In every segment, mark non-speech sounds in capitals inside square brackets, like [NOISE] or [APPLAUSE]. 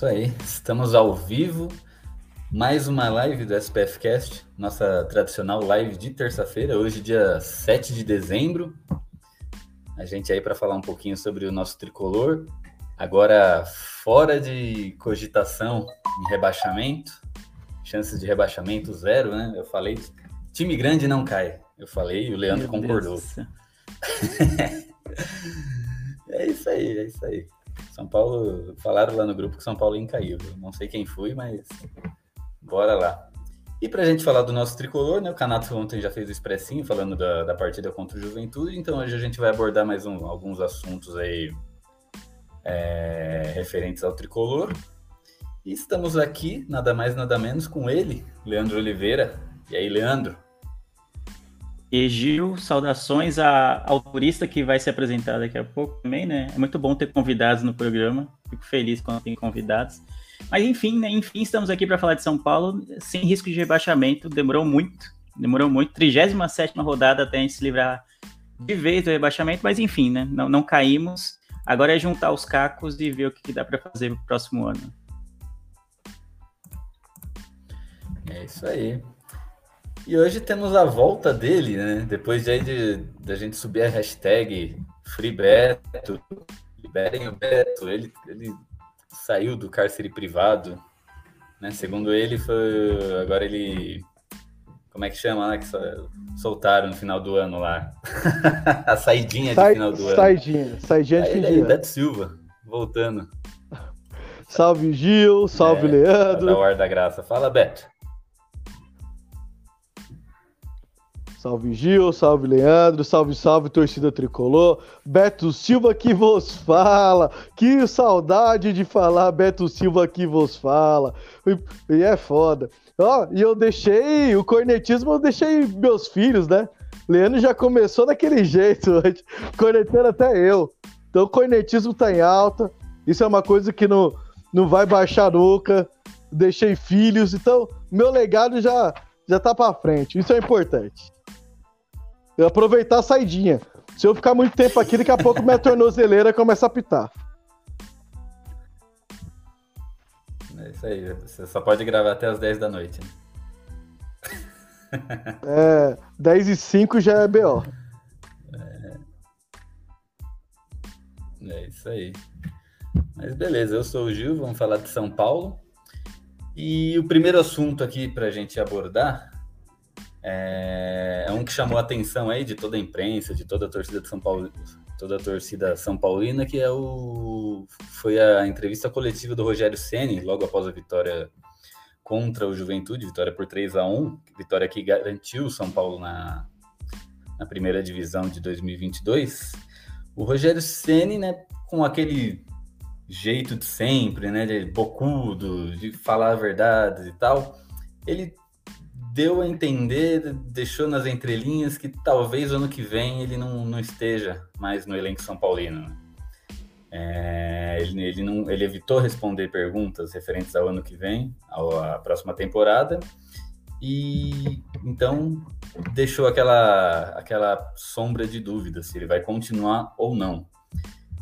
Isso aí, estamos ao vivo, mais uma live do SPF Cast, nossa tradicional live de terça-feira, hoje dia 7 de dezembro. A gente aí para falar um pouquinho sobre o nosso tricolor, agora fora de cogitação em rebaixamento, chances de rebaixamento zero, né? Eu falei, time grande não cai. Eu falei e o Leandro Meu concordou. [LAUGHS] é isso aí, é isso aí. São Paulo, falaram lá no grupo que São Paulo é incaível. Não sei quem fui, mas bora lá. E para a gente falar do nosso tricolor, né? O Canato ontem já fez o expressinho falando da, da partida contra o Juventude, então hoje a gente vai abordar mais um, alguns assuntos aí é, referentes ao tricolor. E estamos aqui, nada mais, nada menos, com ele, Leandro Oliveira. E aí, Leandro? E Gil, saudações à, ao turista que vai se apresentar daqui a pouco também, né? É muito bom ter convidados no programa. Fico feliz quando tem convidados. Mas enfim, né? Enfim, estamos aqui para falar de São Paulo sem risco de rebaixamento. Demorou muito, demorou muito. 37 rodada até a gente se livrar de vez do rebaixamento, mas enfim, né? Não, não caímos. Agora é juntar os cacos e ver o que, que dá para fazer no próximo ano. É isso aí. E hoje temos a volta dele, né? Depois de, de, de a gente subir a hashtag FreeBeto, liberem o Beto, ele, ele saiu do cárcere privado, né? Segundo ele, foi agora ele como é que chama lá que soltaram no final do ano lá? [LAUGHS] a saidinha Sai, de final do ano. Saidinha, saidinha de fim de Beto Silva, voltando. Salve Gil, salve é, Leandro. Da Hora da Graça. Fala, Beto. Salve Gil, salve Leandro, salve, salve torcida tricolor. Beto Silva que vos fala. Que saudade de falar Beto Silva que vos fala. E, e é foda. Ó, e eu deixei o cornetismo, eu deixei meus filhos, né? Leandro já começou daquele [LAUGHS] jeito cornetando até eu. Então o cornetismo tá em alta. Isso é uma coisa que não, não vai baixar nunca. Deixei filhos, então meu legado já já tá para frente. Isso é importante. Eu aproveitar a saidinha. Se eu ficar muito tempo aqui, daqui a pouco minha tornozeleira começa a pitar. É isso aí. Você só pode gravar até as 10 da noite. Né? [LAUGHS] É, 10 e 5 já é BO. É, é isso aí. Mas beleza, eu sou o Gil, vamos falar de São Paulo. E o primeiro assunto aqui para a gente abordar é, é um que chamou a atenção aí de toda a imprensa, de toda a torcida de São Paulo, toda a torcida São Paulina, que é o foi a entrevista coletiva do Rogério Ceni logo após a vitória contra o Juventude, vitória por 3 a 1, vitória que garantiu o São Paulo na, na primeira divisão de 2022. O Rogério Ceni, né, com aquele jeito de sempre, né, de bocudo, de falar a verdade e tal, ele deu a entender, deixou nas entrelinhas que talvez ano que vem ele não, não esteja mais no elenco São Paulino. Né? É, ele, ele, não, ele evitou responder perguntas referentes ao ano que vem, à próxima temporada, e então deixou aquela, aquela sombra de dúvida se ele vai continuar ou não.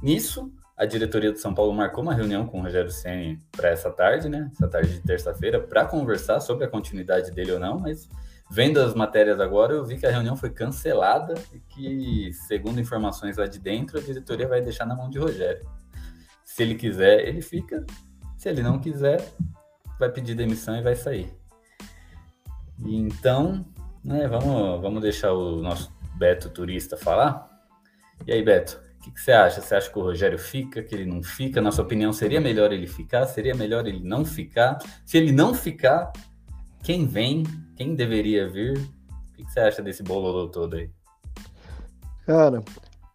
Nisso, a diretoria do São Paulo marcou uma reunião com o Rogério Ceni para essa tarde, né? Essa tarde de terça-feira, para conversar sobre a continuidade dele ou não, mas vendo as matérias agora, eu vi que a reunião foi cancelada e que, segundo informações lá de dentro, a diretoria vai deixar na mão de Rogério. Se ele quiser, ele fica. Se ele não quiser, vai pedir demissão e vai sair. Então, né, vamos, vamos deixar o nosso Beto turista falar. E aí, Beto, o que, que, você acha? Você acha que o Rogério fica, que ele não fica? Na sua opinião, seria melhor ele ficar? Seria melhor ele não ficar? Se ele não ficar, quem vem? Quem deveria vir? O que, que você acha desse bololô todo aí? Cara,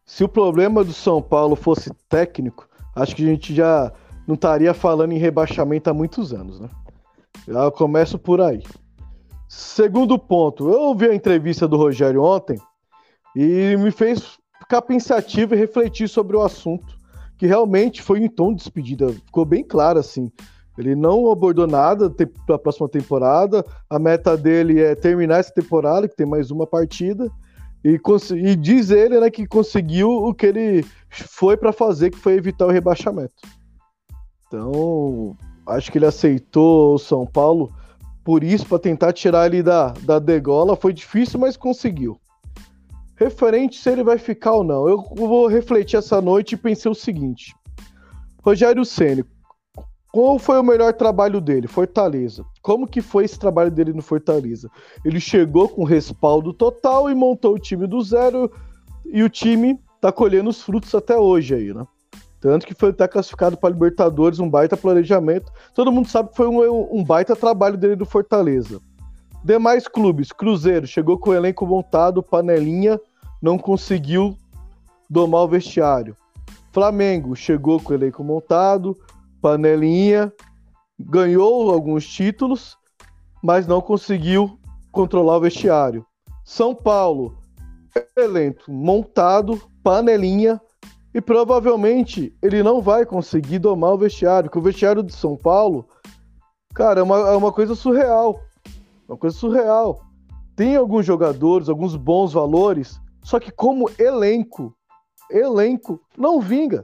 se o problema do São Paulo fosse técnico, acho que a gente já, não estaria falando em rebaixamento há muitos anos, né? Eu começo por aí. Segundo ponto, eu ouvi a entrevista do Rogério ontem e me fez ficar pensativo e refletir sobre o assunto, que realmente foi em tom de despedida, ficou bem claro assim. Ele não abordou nada para a próxima temporada. A meta dele é terminar essa temporada, que tem mais uma partida. E, e diz ele né, que conseguiu o que ele foi para fazer, que foi evitar o rebaixamento. Então, acho que ele aceitou o São Paulo por isso, para tentar tirar ele da, da degola. Foi difícil, mas conseguiu. Referente se ele vai ficar ou não, eu vou refletir essa noite e pensei o seguinte: Rogério Ceni, qual foi o melhor trabalho dele? Fortaleza. Como que foi esse trabalho dele no Fortaleza? Ele chegou com respaldo total e montou o time do zero e o time tá colhendo os frutos até hoje aí, né? Tanto que foi até classificado para Libertadores, um baita planejamento. Todo mundo sabe que foi um, um baita trabalho dele do Fortaleza. Demais clubes, Cruzeiro chegou com o elenco montado, panelinha, não conseguiu domar o vestiário. Flamengo chegou com o elenco montado, panelinha, ganhou alguns títulos, mas não conseguiu controlar o vestiário. São Paulo, elenco montado, panelinha, e provavelmente ele não vai conseguir domar o vestiário, porque o vestiário de São Paulo, cara, é uma, é uma coisa surreal. Uma coisa surreal. Tem alguns jogadores, alguns bons valores, só que como elenco, elenco não vinga.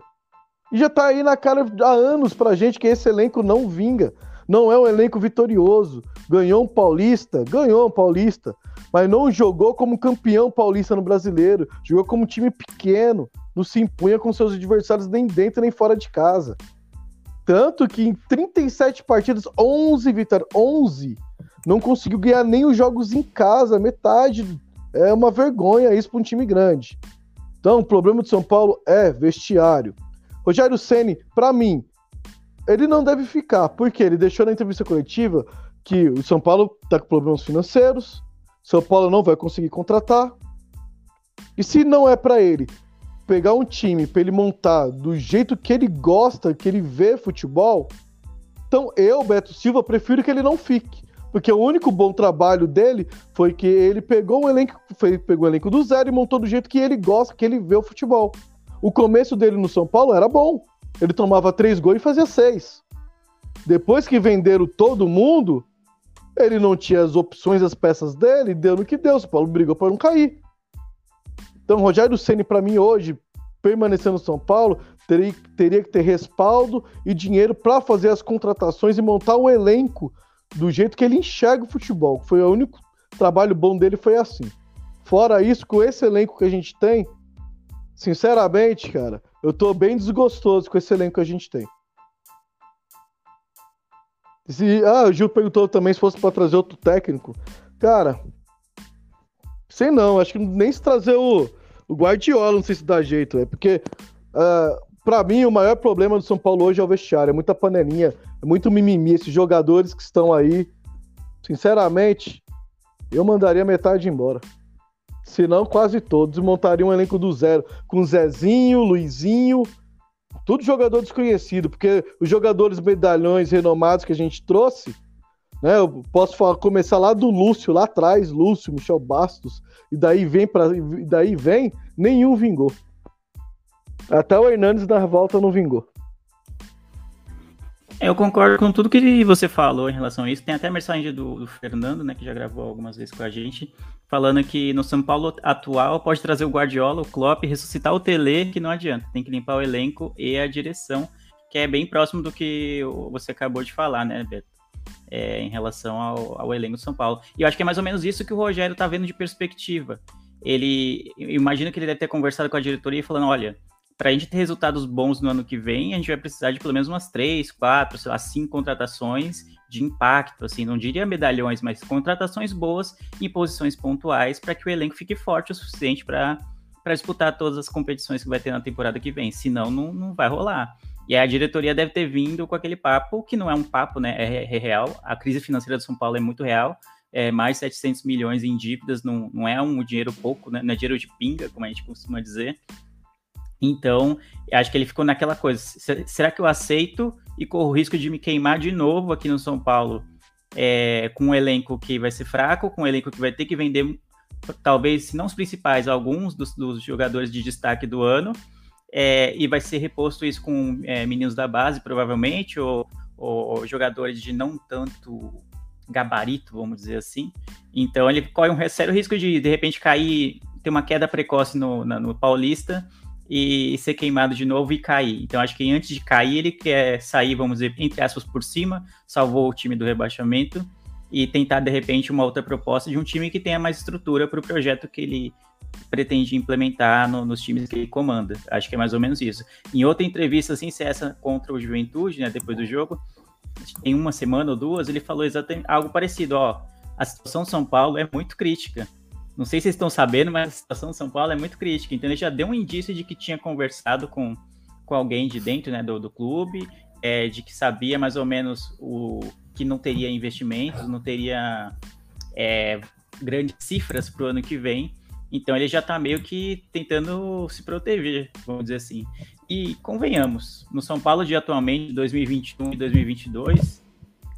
E já tá aí na cara há anos pra gente que esse elenco não vinga. Não é um elenco vitorioso. Ganhou um paulista, ganhou um paulista, mas não jogou como campeão paulista no brasileiro. Jogou como time pequeno, não se impunha com seus adversários nem dentro nem fora de casa. Tanto que em 37 partidas, 11 vitórias, 11 não conseguiu ganhar nem os jogos em casa, metade. É uma vergonha isso para um time grande. Então, o problema do São Paulo é vestiário. Rogério Ceni, para mim, ele não deve ficar, porque ele deixou na entrevista coletiva que o São Paulo está com problemas financeiros, São Paulo não vai conseguir contratar. E se não é para ele pegar um time para ele montar do jeito que ele gosta, que ele vê futebol, então eu, Beto Silva, prefiro que ele não fique. Porque o único bom trabalho dele foi que ele pegou o elenco, foi, pegou o elenco do zero e montou do jeito que ele gosta, que ele vê o futebol. O começo dele no São Paulo era bom. Ele tomava três gols e fazia seis. Depois que venderam todo mundo, ele não tinha as opções, as peças dele, deu no que deu. O São Paulo brigou para não cair. Então, Rogério Ceni para mim hoje, permanecendo no São Paulo, teria, teria que ter respaldo e dinheiro para fazer as contratações e montar um elenco do jeito que ele enxerga o futebol. Foi o único trabalho bom dele foi assim. Fora isso, com esse elenco que a gente tem, sinceramente, cara, eu tô bem desgostoso com esse elenco que a gente tem. Se, ah, o Gil perguntou também se fosse para trazer outro técnico. Cara, sei não, acho que nem se trazer o, o Guardiola, não sei se dá jeito, é porque uh, para mim, o maior problema do São Paulo hoje é o vestiário. É muita panelinha, é muito mimimi. Esses jogadores que estão aí, sinceramente, eu mandaria metade embora. Se não, quase todos. Montaria um elenco do zero. Com Zezinho, Luizinho, tudo jogador desconhecido. Porque os jogadores medalhões renomados que a gente trouxe, né? Eu posso falar, começar lá do Lúcio, lá atrás, Lúcio, Michel Bastos. E daí vem para daí vem, nenhum vingou. Até o Hernandes na volta não vingou. Eu concordo com tudo que você falou em relação a isso. Tem até mensagem do, do, Fernando, né, que já gravou algumas vezes com a gente, falando que no São Paulo atual pode trazer o Guardiola, o Klopp, ressuscitar o Tele, que não adianta. Tem que limpar o elenco e a direção, que é bem próximo do que você acabou de falar, né, Beto? É, em relação ao, ao elenco do São Paulo. E eu acho que é mais ou menos isso que o Rogério tá vendo de perspectiva. Ele, imagino que ele deve ter conversado com a diretoria falando, olha, para a gente ter resultados bons no ano que vem, a gente vai precisar de pelo menos umas três, quatro, sei lá, cinco contratações de impacto, assim, não diria medalhões, mas contratações boas em posições pontuais para que o elenco fique forte o suficiente para disputar todas as competições que vai ter na temporada que vem. Senão, não, não vai rolar. E a diretoria deve ter vindo com aquele papo, que não é um papo, né? É, é real. A crise financeira de São Paulo é muito real. É, mais 700 milhões em dívidas não, não é um dinheiro pouco, né? Não é dinheiro de pinga, como a gente costuma dizer. Então, acho que ele ficou naquela coisa: será que eu aceito e corro o risco de me queimar de novo aqui no São Paulo é, com um elenco que vai ser fraco, com um elenco que vai ter que vender, talvez, se não os principais, alguns dos, dos jogadores de destaque do ano, é, e vai ser reposto isso com é, meninos da base, provavelmente, ou, ou, jogadores de não tanto gabarito, vamos dizer assim. Então ele corre um sério risco de, de repente, cair, ter uma queda precoce no, na, no Paulista e ser queimado de novo e cair. Então acho que antes de cair, ele quer sair, vamos dizer, entre aspas, por cima, salvou o time do rebaixamento e tentar, de repente, uma outra proposta de um time que tenha mais estrutura para o projeto que ele pretende implementar no, nos times que ele comanda. Acho que é mais ou menos isso. Em outra entrevista, assim, se é essa contra o Juventude, né, depois do jogo, em uma semana ou duas, ele falou exatamente algo parecido, ó, a situação São Paulo é muito crítica não sei se vocês estão sabendo, mas a situação de São Paulo é muito crítica. Então ele já deu um indício de que tinha conversado com, com alguém de dentro né, do, do clube, é, de que sabia mais ou menos o que não teria investimentos, não teria é, grandes cifras para o ano que vem. Então ele já está meio que tentando se proteger, vamos dizer assim. E convenhamos, no São Paulo de atualmente, 2021 e 2022,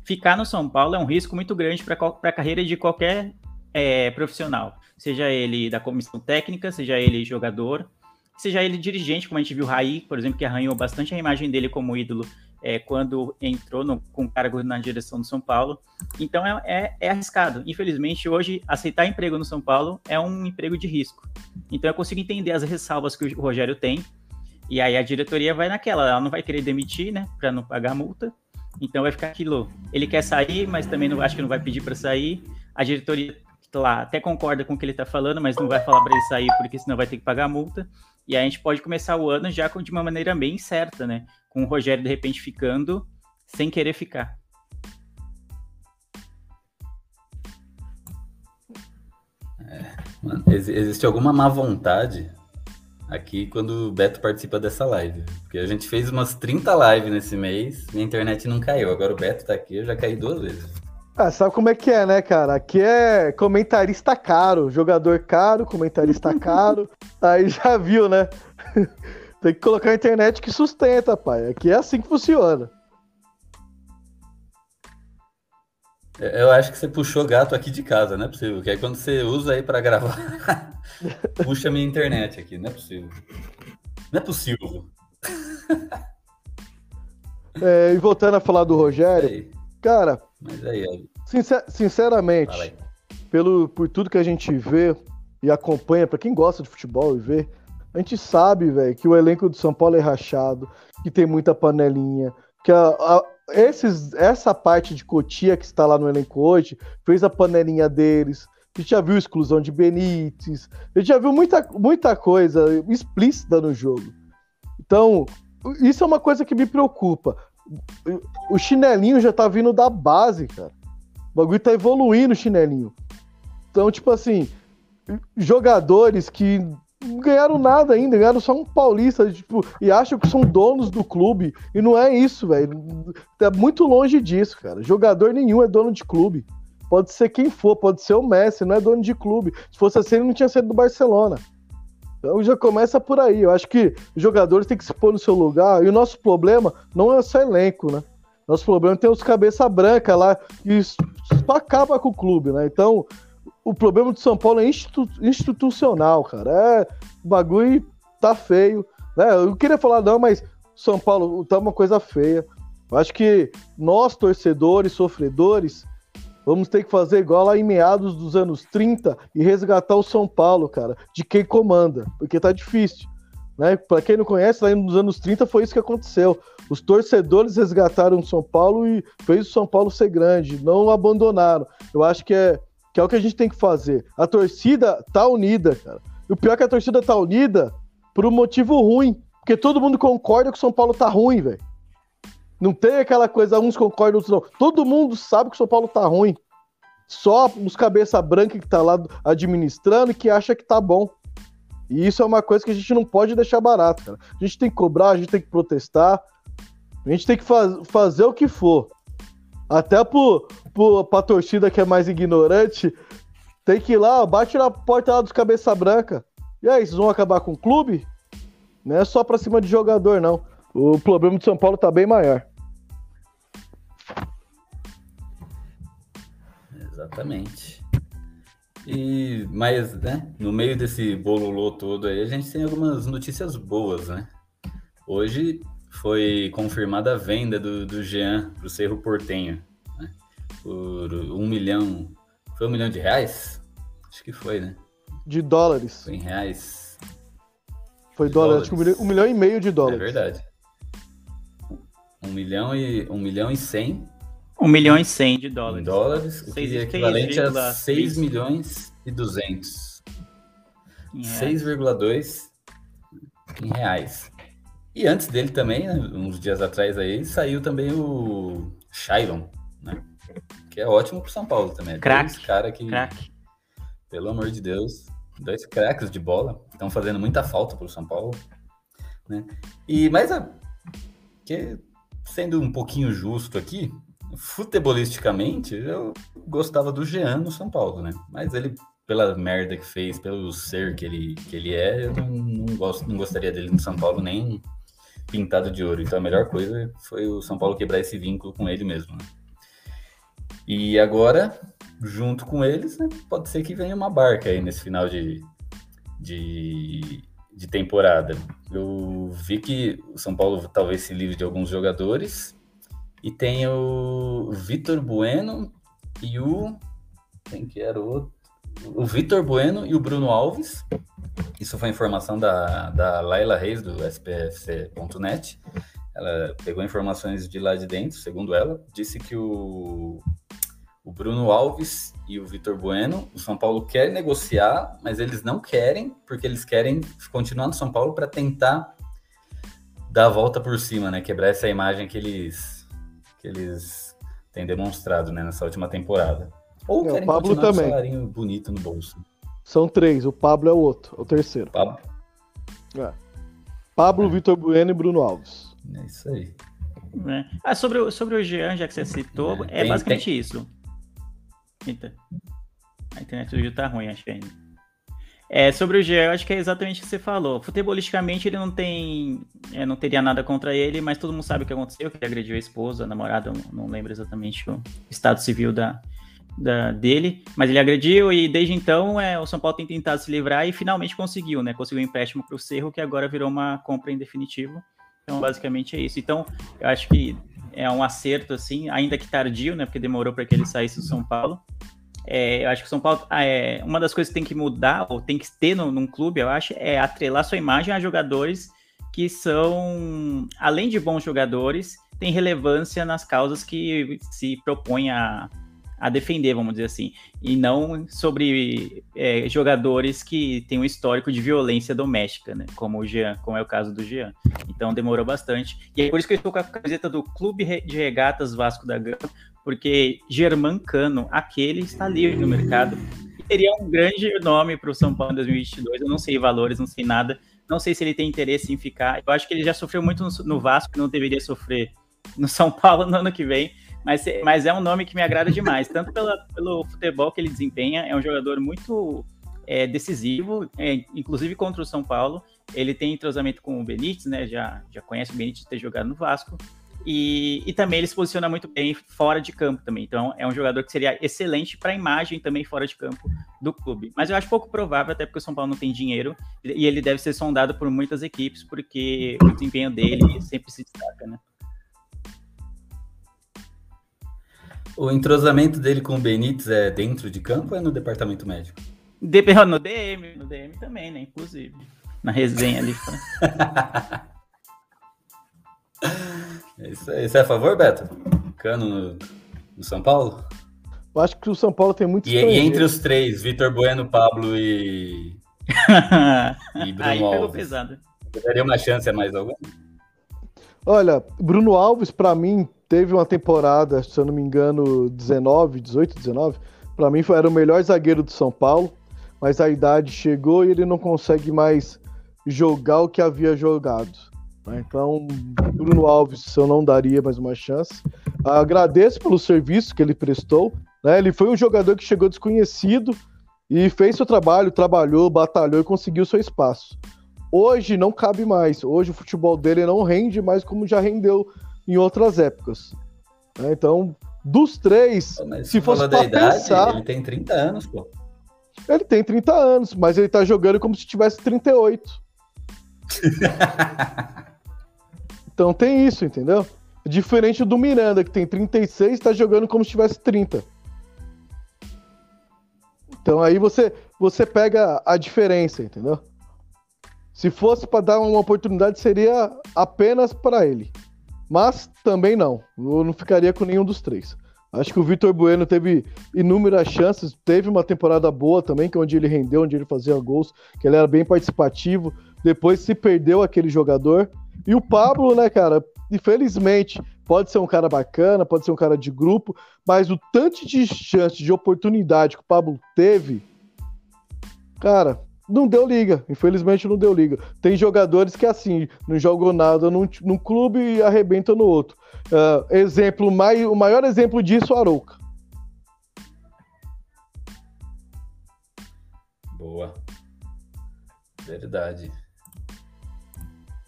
ficar no São Paulo é um risco muito grande para a carreira de qualquer é, profissional seja ele da comissão técnica, seja ele jogador, seja ele dirigente, como a gente viu o Raí, por exemplo, que arranhou bastante a imagem dele como ídolo é, quando entrou no, com cargo na direção do São Paulo. Então é, é, é, arriscado. Infelizmente, hoje, aceitar emprego no São Paulo é um emprego de risco. Então eu consigo entender as ressalvas que o Rogério tem. E aí a diretoria vai naquela, ela não vai querer demitir, né, para não pagar multa. Então vai ficar aquilo. Ele quer sair, mas também não acho que não vai pedir para sair. A diretoria lá, até concorda com o que ele está falando, mas não vai falar para ele sair porque senão vai ter que pagar a multa. E aí a gente pode começar o ano já de uma maneira bem certa, né? Com o Rogério de repente ficando sem querer ficar. É, existe alguma má vontade aqui quando o Beto participa dessa live. Porque a gente fez umas 30 lives nesse mês, minha internet não caiu. Agora o Beto tá aqui, eu já caí duas vezes. Ah, sabe como é que é, né, cara? Aqui é comentarista caro, jogador caro, comentarista [LAUGHS] caro. Aí já viu, né? [LAUGHS] Tem que colocar a internet que sustenta, pai. Aqui é assim que funciona. É, eu acho que você puxou gato aqui de casa, não é possível. Porque aí quando você usa aí para gravar, [LAUGHS] puxa minha internet aqui, não é possível. Não é possível. É, e voltando a falar do Rogério, cara, aí, aí. Sincer sinceramente, aí. pelo, por tudo que a gente vê e acompanha, para quem gosta de futebol e vê, a gente sabe, velho, que o elenco do São Paulo é rachado, que tem muita panelinha, que a, a, esses, essa parte de Cotia que está lá no elenco hoje fez a panelinha deles. A gente já viu exclusão de Benítez, a gente já viu muita, muita coisa explícita no jogo. Então, isso é uma coisa que me preocupa o chinelinho já tá vindo da base, cara. O bagulho tá evoluindo o chinelinho. Então, tipo assim, jogadores que não ganharam nada ainda, ganharam só um paulista, tipo, e acham que são donos do clube. E não é isso, velho. Tá muito longe disso, cara. Jogador nenhum é dono de clube. Pode ser quem for, pode ser o Messi, não é dono de clube. Se fosse assim, ele não tinha sido do Barcelona. Então já começa por aí. Eu acho que os jogadores têm que se pôr no seu lugar. E o nosso problema não é só elenco, né? Nosso problema tem os cabeça branca lá que só acaba com o clube, né? Então, o problema do São Paulo é institu institucional, cara. É, o bagulho tá feio. Né? Eu queria falar, não, mas São Paulo tá uma coisa feia. Eu acho que nós, torcedores, sofredores, Vamos ter que fazer igual lá em meados dos anos 30 e resgatar o São Paulo, cara, de quem comanda, porque tá difícil. Né? Para quem não conhece, lá nos anos 30 foi isso que aconteceu. Os torcedores resgataram o São Paulo e fez o São Paulo ser grande, não abandonaram. Eu acho que é, que é o que a gente tem que fazer. A torcida tá unida, cara. E o pior é que a torcida tá unida por um motivo ruim, porque todo mundo concorda que o São Paulo tá ruim, velho. Não tem aquela coisa, uns concordam, outros não. Todo mundo sabe que o São Paulo tá ruim. Só os cabeça branca que tá lá administrando e que acha que tá bom. E isso é uma coisa que a gente não pode deixar barato, cara. A gente tem que cobrar, a gente tem que protestar, a gente tem que faz, fazer o que for. Até pro, pro, pra torcida que é mais ignorante, tem que ir lá, bate na porta lá dos cabeça branca. E aí, vocês vão acabar com o clube? Não é só pra cima de jogador, não. O problema do São Paulo tá bem maior. Exatamente. E, mas, né, no meio desse bololô todo aí, a gente tem algumas notícias boas, né? Hoje foi confirmada a venda do, do Jean pro Cerro Portenho, né? Por um milhão, foi um milhão de reais? Acho que foi, né? De dólares. Foi em reais. Foi De dólares, acho que um milhão, um milhão e meio de É dólares. verdade. Um milhão e, um milhão e cem 1 milhão e 100 de em dólares. dólares, o que é equivalente a 6,3 6 milhões e 200. Em reais. 6,2 em reais. E antes dele também, né, uns dias atrás aí, saiu também o Shailon, né? Que é ótimo pro São Paulo também. Craque, Dois cara que, Craque. pelo amor de Deus, dois craques de bola, estão fazendo muita falta pro São Paulo, né? E mas a, que sendo um pouquinho justo aqui, futebolisticamente, eu gostava do Jean no São Paulo, né? Mas ele pela merda que fez, pelo ser que ele, que ele é, eu não, não gosto, não gostaria dele no São Paulo nem pintado de ouro. Então a melhor coisa foi o São Paulo quebrar esse vínculo com ele mesmo. Né? E agora, junto com eles, né, pode ser que venha uma barca aí nesse final de, de, de temporada. Eu vi que o São Paulo talvez se livre de alguns jogadores e tem o Vitor Bueno e o. Quem que era o outro? O Vitor Bueno e o Bruno Alves. Isso foi informação da, da Laila Reis, do SPFC.net. Ela pegou informações de lá de dentro, segundo ela. Disse que o, o Bruno Alves e o Vitor Bueno, o São Paulo quer negociar, mas eles não querem, porque eles querem continuar no São Paulo para tentar dar a volta por cima, né? Quebrar essa imagem que eles, que eles têm demonstrado né, nessa última temporada. Ou É, o Pablo com um também. salarinho bonito no bolso. São três, o Pablo é o outro, é o terceiro. Pablo, Pablo, Vitor Bueno e Bruno Alves. é isso aí. né? Ah, sobre, o- sobre o Jean, já que você citou, É, é tem- basicamente isso. Eita. A internet do Gil tá ruim, acho que ainda. É, sobre o Jean, eu acho que é exatamente o que você falou. Futebolisticamente, ele não tem. é, não teria nada contra ele, mas todo mundo sabe o que aconteceu, que ele agrediu a esposa, a namorada, não lembro exatamente o estado civil da, da- dele, mas ele agrediu e desde então é, o São Paulo tem tentado se livrar e finalmente conseguiu, né? Conseguiu um empréstimo para o Cerro, que agora virou uma compra em definitivo. Então, basicamente é isso. Então, eu acho que é um acerto, assim, ainda que tardio, né? Porque demorou para que ele saísse do São Paulo. É, eu acho que o São Paulo, ah, é, uma das coisas que tem que mudar, ou tem que ter no, num clube, eu acho, é atrelar sua imagem a jogadores que são, além de bons jogadores, têm relevância nas causas que se propõem a, a defender, vamos dizer assim, e não sobre é, jogadores que têm um histórico de violência doméstica, né? Como o Jean, como é o caso do Jean. Então demorou bastante. E é por isso que eu estou com a camiseta do Clube de Regatas Vasco da Gama, porque Germán Cano, aquele, está livre no mercado. E teria um grande nome para o São Paulo em 2022. Eu não sei valores, não sei nada. Não sei se ele tem interesse em ficar. Eu acho que ele já sofreu muito no, Vasco, não deveria sofrer no São Paulo no ano que vem. Mas, mas é um nome que me agrada demais, tanto pela, pelo futebol que ele desempenha, é um jogador muito é, decisivo, é, inclusive contra o São Paulo. Ele tem entrosamento com o Benítez, né? Já, já conhece o Benítez ter jogado no Vasco. E, e também ele se posiciona muito bem fora de campo também. Então é um jogador que seria excelente para a imagem também fora de campo do clube. Mas eu acho pouco provável, até porque o São Paulo não tem dinheiro e ele deve ser sondado por muitas equipes, porque o desempenho dele sempre se destaca, né? O entrosamento dele com o Benítez é dentro de campo ou é no departamento médico? De- [LAUGHS] No DM, no DM também, né? Inclusive. Na resenha ali. [LAUGHS] [LAUGHS] É isso aí. Você é a favor, Beto? Cano no, no São Paulo? Eu acho que o São Paulo tem muito E, e entre os três, Vitor Bueno, Pablo e, [LAUGHS] e Bruno Aí pegou Alves. pesado. Você daria uma chance a mais alguma? Olha, Bruno Alves, pra mim, teve uma temporada, se eu não me engano, 19, 18, 19. Pra mim, foi, era o melhor zagueiro do São Paulo, mas a idade chegou e ele não consegue mais jogar o que havia jogado. Né? Então, Bruno Alves, eu não daria mais uma chance. Agradeço pelo serviço que ele prestou. né? Ele foi um jogador que chegou desconhecido e fez seu trabalho, trabalhou, batalhou e conseguiu seu espaço. hoje não cabe mais. Hoje o futebol dele não rende mais como já rendeu em outras épocas. Né? Então, dos três, Mas se fosse da pra idade, pensar, ele tem 30 anos, pô. ele tem 30 anos, mas ele tá jogando como se tivesse 38. [LAUGHS] então tem isso, entendeu? Diferente do Miranda, que tem 36, tá jogando como se tivesse 30. Então aí você, você pega a diferença, entendeu? Se fosse para dar uma oportunidade, seria apenas para ele. Mas também não. Eu não ficaria com nenhum dos três. Acho que o Vitor Bueno teve inúmeras chances, teve uma temporada boa também, que é onde ele rendeu, onde ele fazia gols, que ele era bem participativo. Depois se perdeu aquele jogador. E o Pablo, né, cara, infelizmente, pode ser um cara bacana, pode ser um cara de grupo, mas o tanto de chance, de oportunidade que o Pablo teve, cara, não deu liga. Infelizmente não deu liga. Tem jogadores que assim, não jogam nada num, num clube e arrebentam no outro. Uh, exemplo, mai, o maior exemplo disso é o Arouca. Boa. Verdade.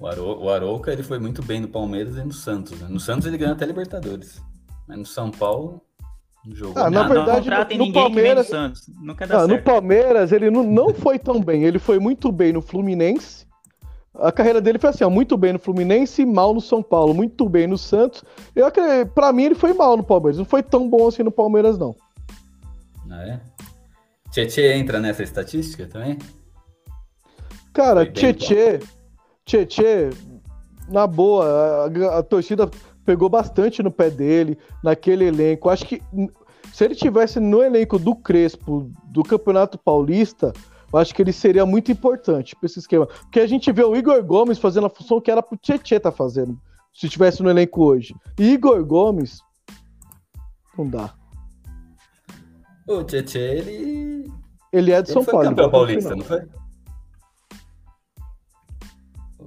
O, Aro, o Arouca ele foi muito bem no Palmeiras e no Santos. Né? No Santos ele ganhou até Libertadores. Mas no São Paulo não jogou Ah, na nada. verdade, não no ninguém Palmeiras- Ah, no. Palmeiras ele não, não foi tão bem. Ele foi muito bem no Fluminense. A carreira dele foi assim, ó, muito bem no Fluminense e mal no São Paulo, muito bem no Santos. Eu acredito, pra mim ele foi mal no Palmeiras, não foi tão bom assim no Palmeiras não. Ah, é? Tietê entra nessa estatística também? Cara, Tietê, Tietê, na boa, a, a torcida pegou bastante no pé dele, naquele elenco. Acho que se ele tivesse no elenco do Crespo, do Campeonato Paulista, eu acho que ele seria muito importante pra esse esquema. Porque a gente vê o Igor Gomes fazendo a função que era pro Tietê tá fazendo, se tivesse no elenco hoje. E Igor Gomes, não dá. O Tietê, ele. Ele é de Ele São Paulo. campeão paulista, não foi?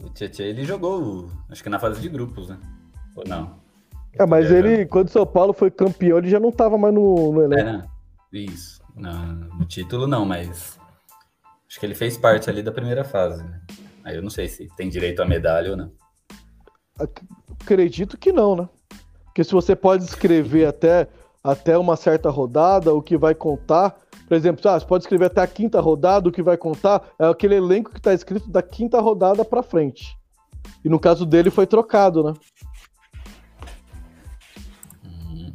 O Tietê, ele jogou, acho que na fase de grupos, né? Ou não? É, mas ele, quando o São Paulo foi campeão, ele já não tava mais no, no É, elenco. né? Isso. Não, no título não, mas acho que ele fez parte ali da primeira fase, né? Aí eu não sei se tem direito à medalha ou não. Ac- Acredito que não, né? Porque se você pode escrever até, até uma certa rodada, o que vai contar, por exemplo, ah, você pode escrever até a quinta rodada, o que vai contar é aquele elenco que tá escrito da quinta rodada pra frente. E no caso dele foi trocado, né? Hum.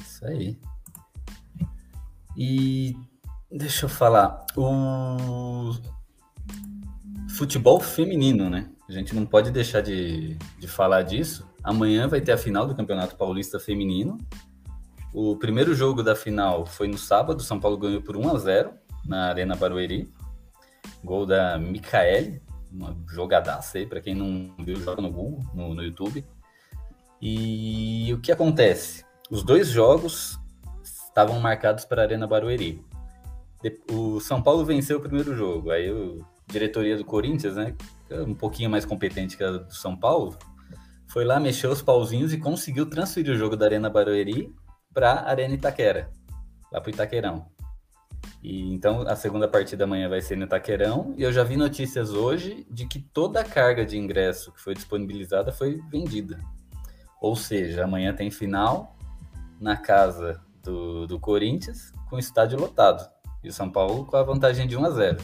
Isso aí. E deixa eu falar, o futebol feminino, né? A gente não pode deixar de, de falar disso. Amanhã vai ter a final do Campeonato Paulista Feminino. O primeiro jogo da final foi no sábado, São Paulo ganhou por 1 a 0 na Arena Barueri. Gol da Micaele, uma jogadaça aí, para quem não viu, joga no Google, no, no YouTube. E o que acontece? Os dois jogos estavam marcados para a Arena Barueri. O São Paulo venceu o primeiro jogo, aí a diretoria do Corinthians, né, é um pouquinho mais competente que a do São Paulo, foi lá, mexeu os pauzinhos e conseguiu transferir o jogo da Arena Barueri para Arena Itaquera, lá para Itaquerão. E então a segunda partida amanhã vai ser no Itaquerão. E eu já vi notícias hoje de que toda a carga de ingresso que foi disponibilizada foi vendida. Ou seja, amanhã tem final na casa do, do Corinthians com o estádio lotado. E o São Paulo com a vantagem de 1 a 0.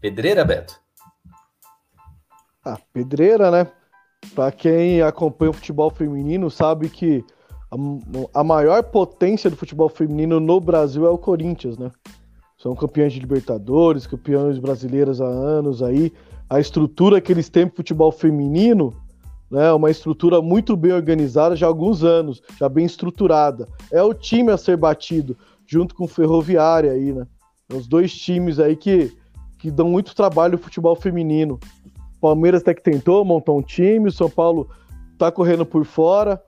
Pedreira, Beto? Ah, pedreira, né? Pra quem acompanha o futebol feminino, sabe que a, a maior potência do futebol feminino no Brasil é o Corinthians, né? São campeões de Libertadores, campeões brasileiras há anos aí. A estrutura que eles têm pro futebol feminino, né? é Uma estrutura muito bem organizada já há alguns anos, já bem estruturada. É o time a ser batido, junto com o Ferroviária aí, né? Os dois times aí que, que dão muito trabalho no futebol feminino. Palmeiras até que tentou montar um time, o São Paulo tá correndo por fora,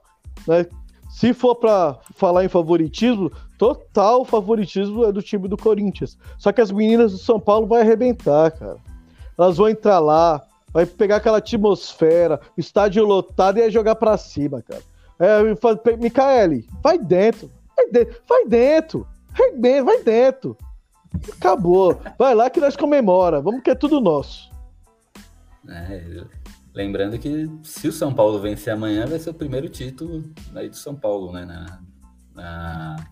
né? Se for para falar em favoritismo, total favoritismo é do time do Corinthians. Só que as meninas do São Paulo vai arrebentar, cara. Elas vão entrar lá, vai pegar aquela atmosfera, estádio lotado e vai jogar pra cima, cara. É, Micaele, vai dentro, vai dentro, vai dentro, vai dentro, vai dentro. Acabou. Vai lá que nós comemora. Vamos que é tudo nosso. É, lembrando que se o São Paulo vencer amanhã, vai ser o primeiro título aí do São Paulo, né? Na, na-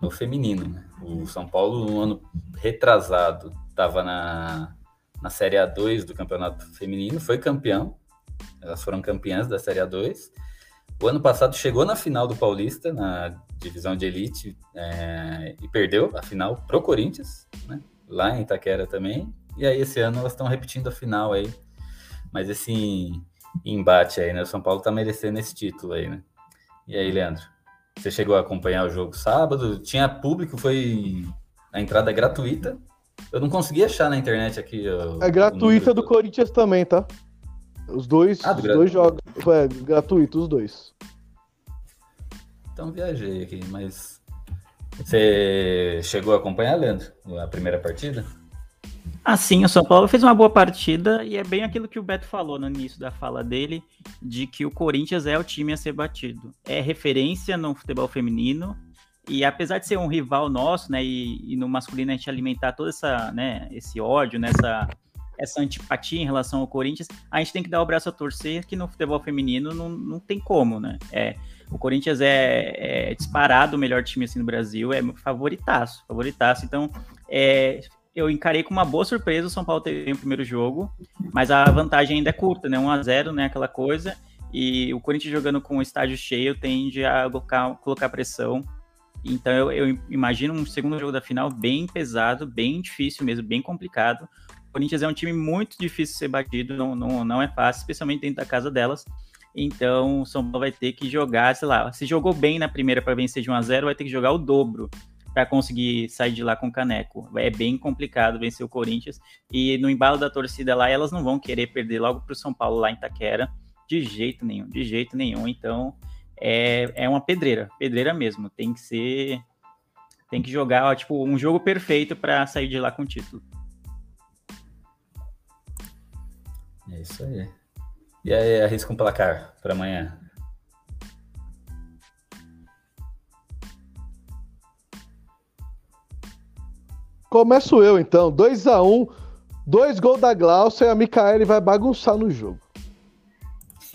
no feminino. né? O São Paulo, no ano retrasado, estava na, na Série A2 do Campeonato Feminino, foi campeão. Elas foram campeãs da Série A2. O ano passado chegou na final do Paulista, na divisão de elite, é, e perdeu a final pro Corinthians, né? lá em Itaquera também. E aí esse ano elas estão repetindo a final aí. Mas esse embate aí, né? O São Paulo tá merecendo esse título aí, né? E aí, Leandro? Você chegou a acompanhar o jogo sábado? Tinha público, foi a entrada é gratuita. Eu não consegui achar na internet aqui. o- É o gratuita número do Corinthians também, tá? Os dois, Ah, do os dois jogos. É, gratuito, os dois. Então viajei aqui, mas você chegou a acompanhar, Leandro, a primeira partida? Assim, o São Paulo fez uma boa partida e é bem aquilo que o Beto falou no início da fala dele, de que o Corinthians é o time a ser batido. É referência no futebol feminino e apesar de ser um rival nosso, né, e, e no masculino a gente alimentar todo essa, né, esse ódio, nessa essa antipatia em relação ao Corinthians, a gente tem que dar o braço a torcer que no futebol feminino não, não tem como, né? É, o Corinthians é, é disparado o melhor time assim no Brasil, é favoritaço, favoritaço. Então, é, eu encarei com uma boa surpresa o São Paulo ter o primeiro jogo, mas a vantagem ainda é curta, né? 1 a 0 né? Aquela coisa. E o Corinthians jogando com o estádio cheio tende a colocar, colocar pressão. Então eu, eu imagino um segundo jogo da final bem pesado, bem difícil mesmo, bem complicado. O Corinthians é um time muito difícil de ser batido, não, não, não é fácil, especialmente dentro da casa delas. Então o São Paulo vai ter que jogar, sei lá, se jogou bem na primeira para vencer de 1 a 0 vai ter que jogar o dobro para conseguir sair de lá com caneco. É bem complicado vencer o Corinthians. E no embalo da torcida lá, elas não vão querer perder logo para o São Paulo lá em Itaquera. De jeito nenhum, de jeito nenhum. Então é, é uma pedreira, pedreira mesmo. Tem que ser. Tem que jogar, ó, tipo, um jogo perfeito para sair de lá com o título. É isso aí. E aí, arrisca um placar para amanhã? Começo eu então, 2x1, dois gols da Glaucia e a Micaele vai bagunçar no jogo.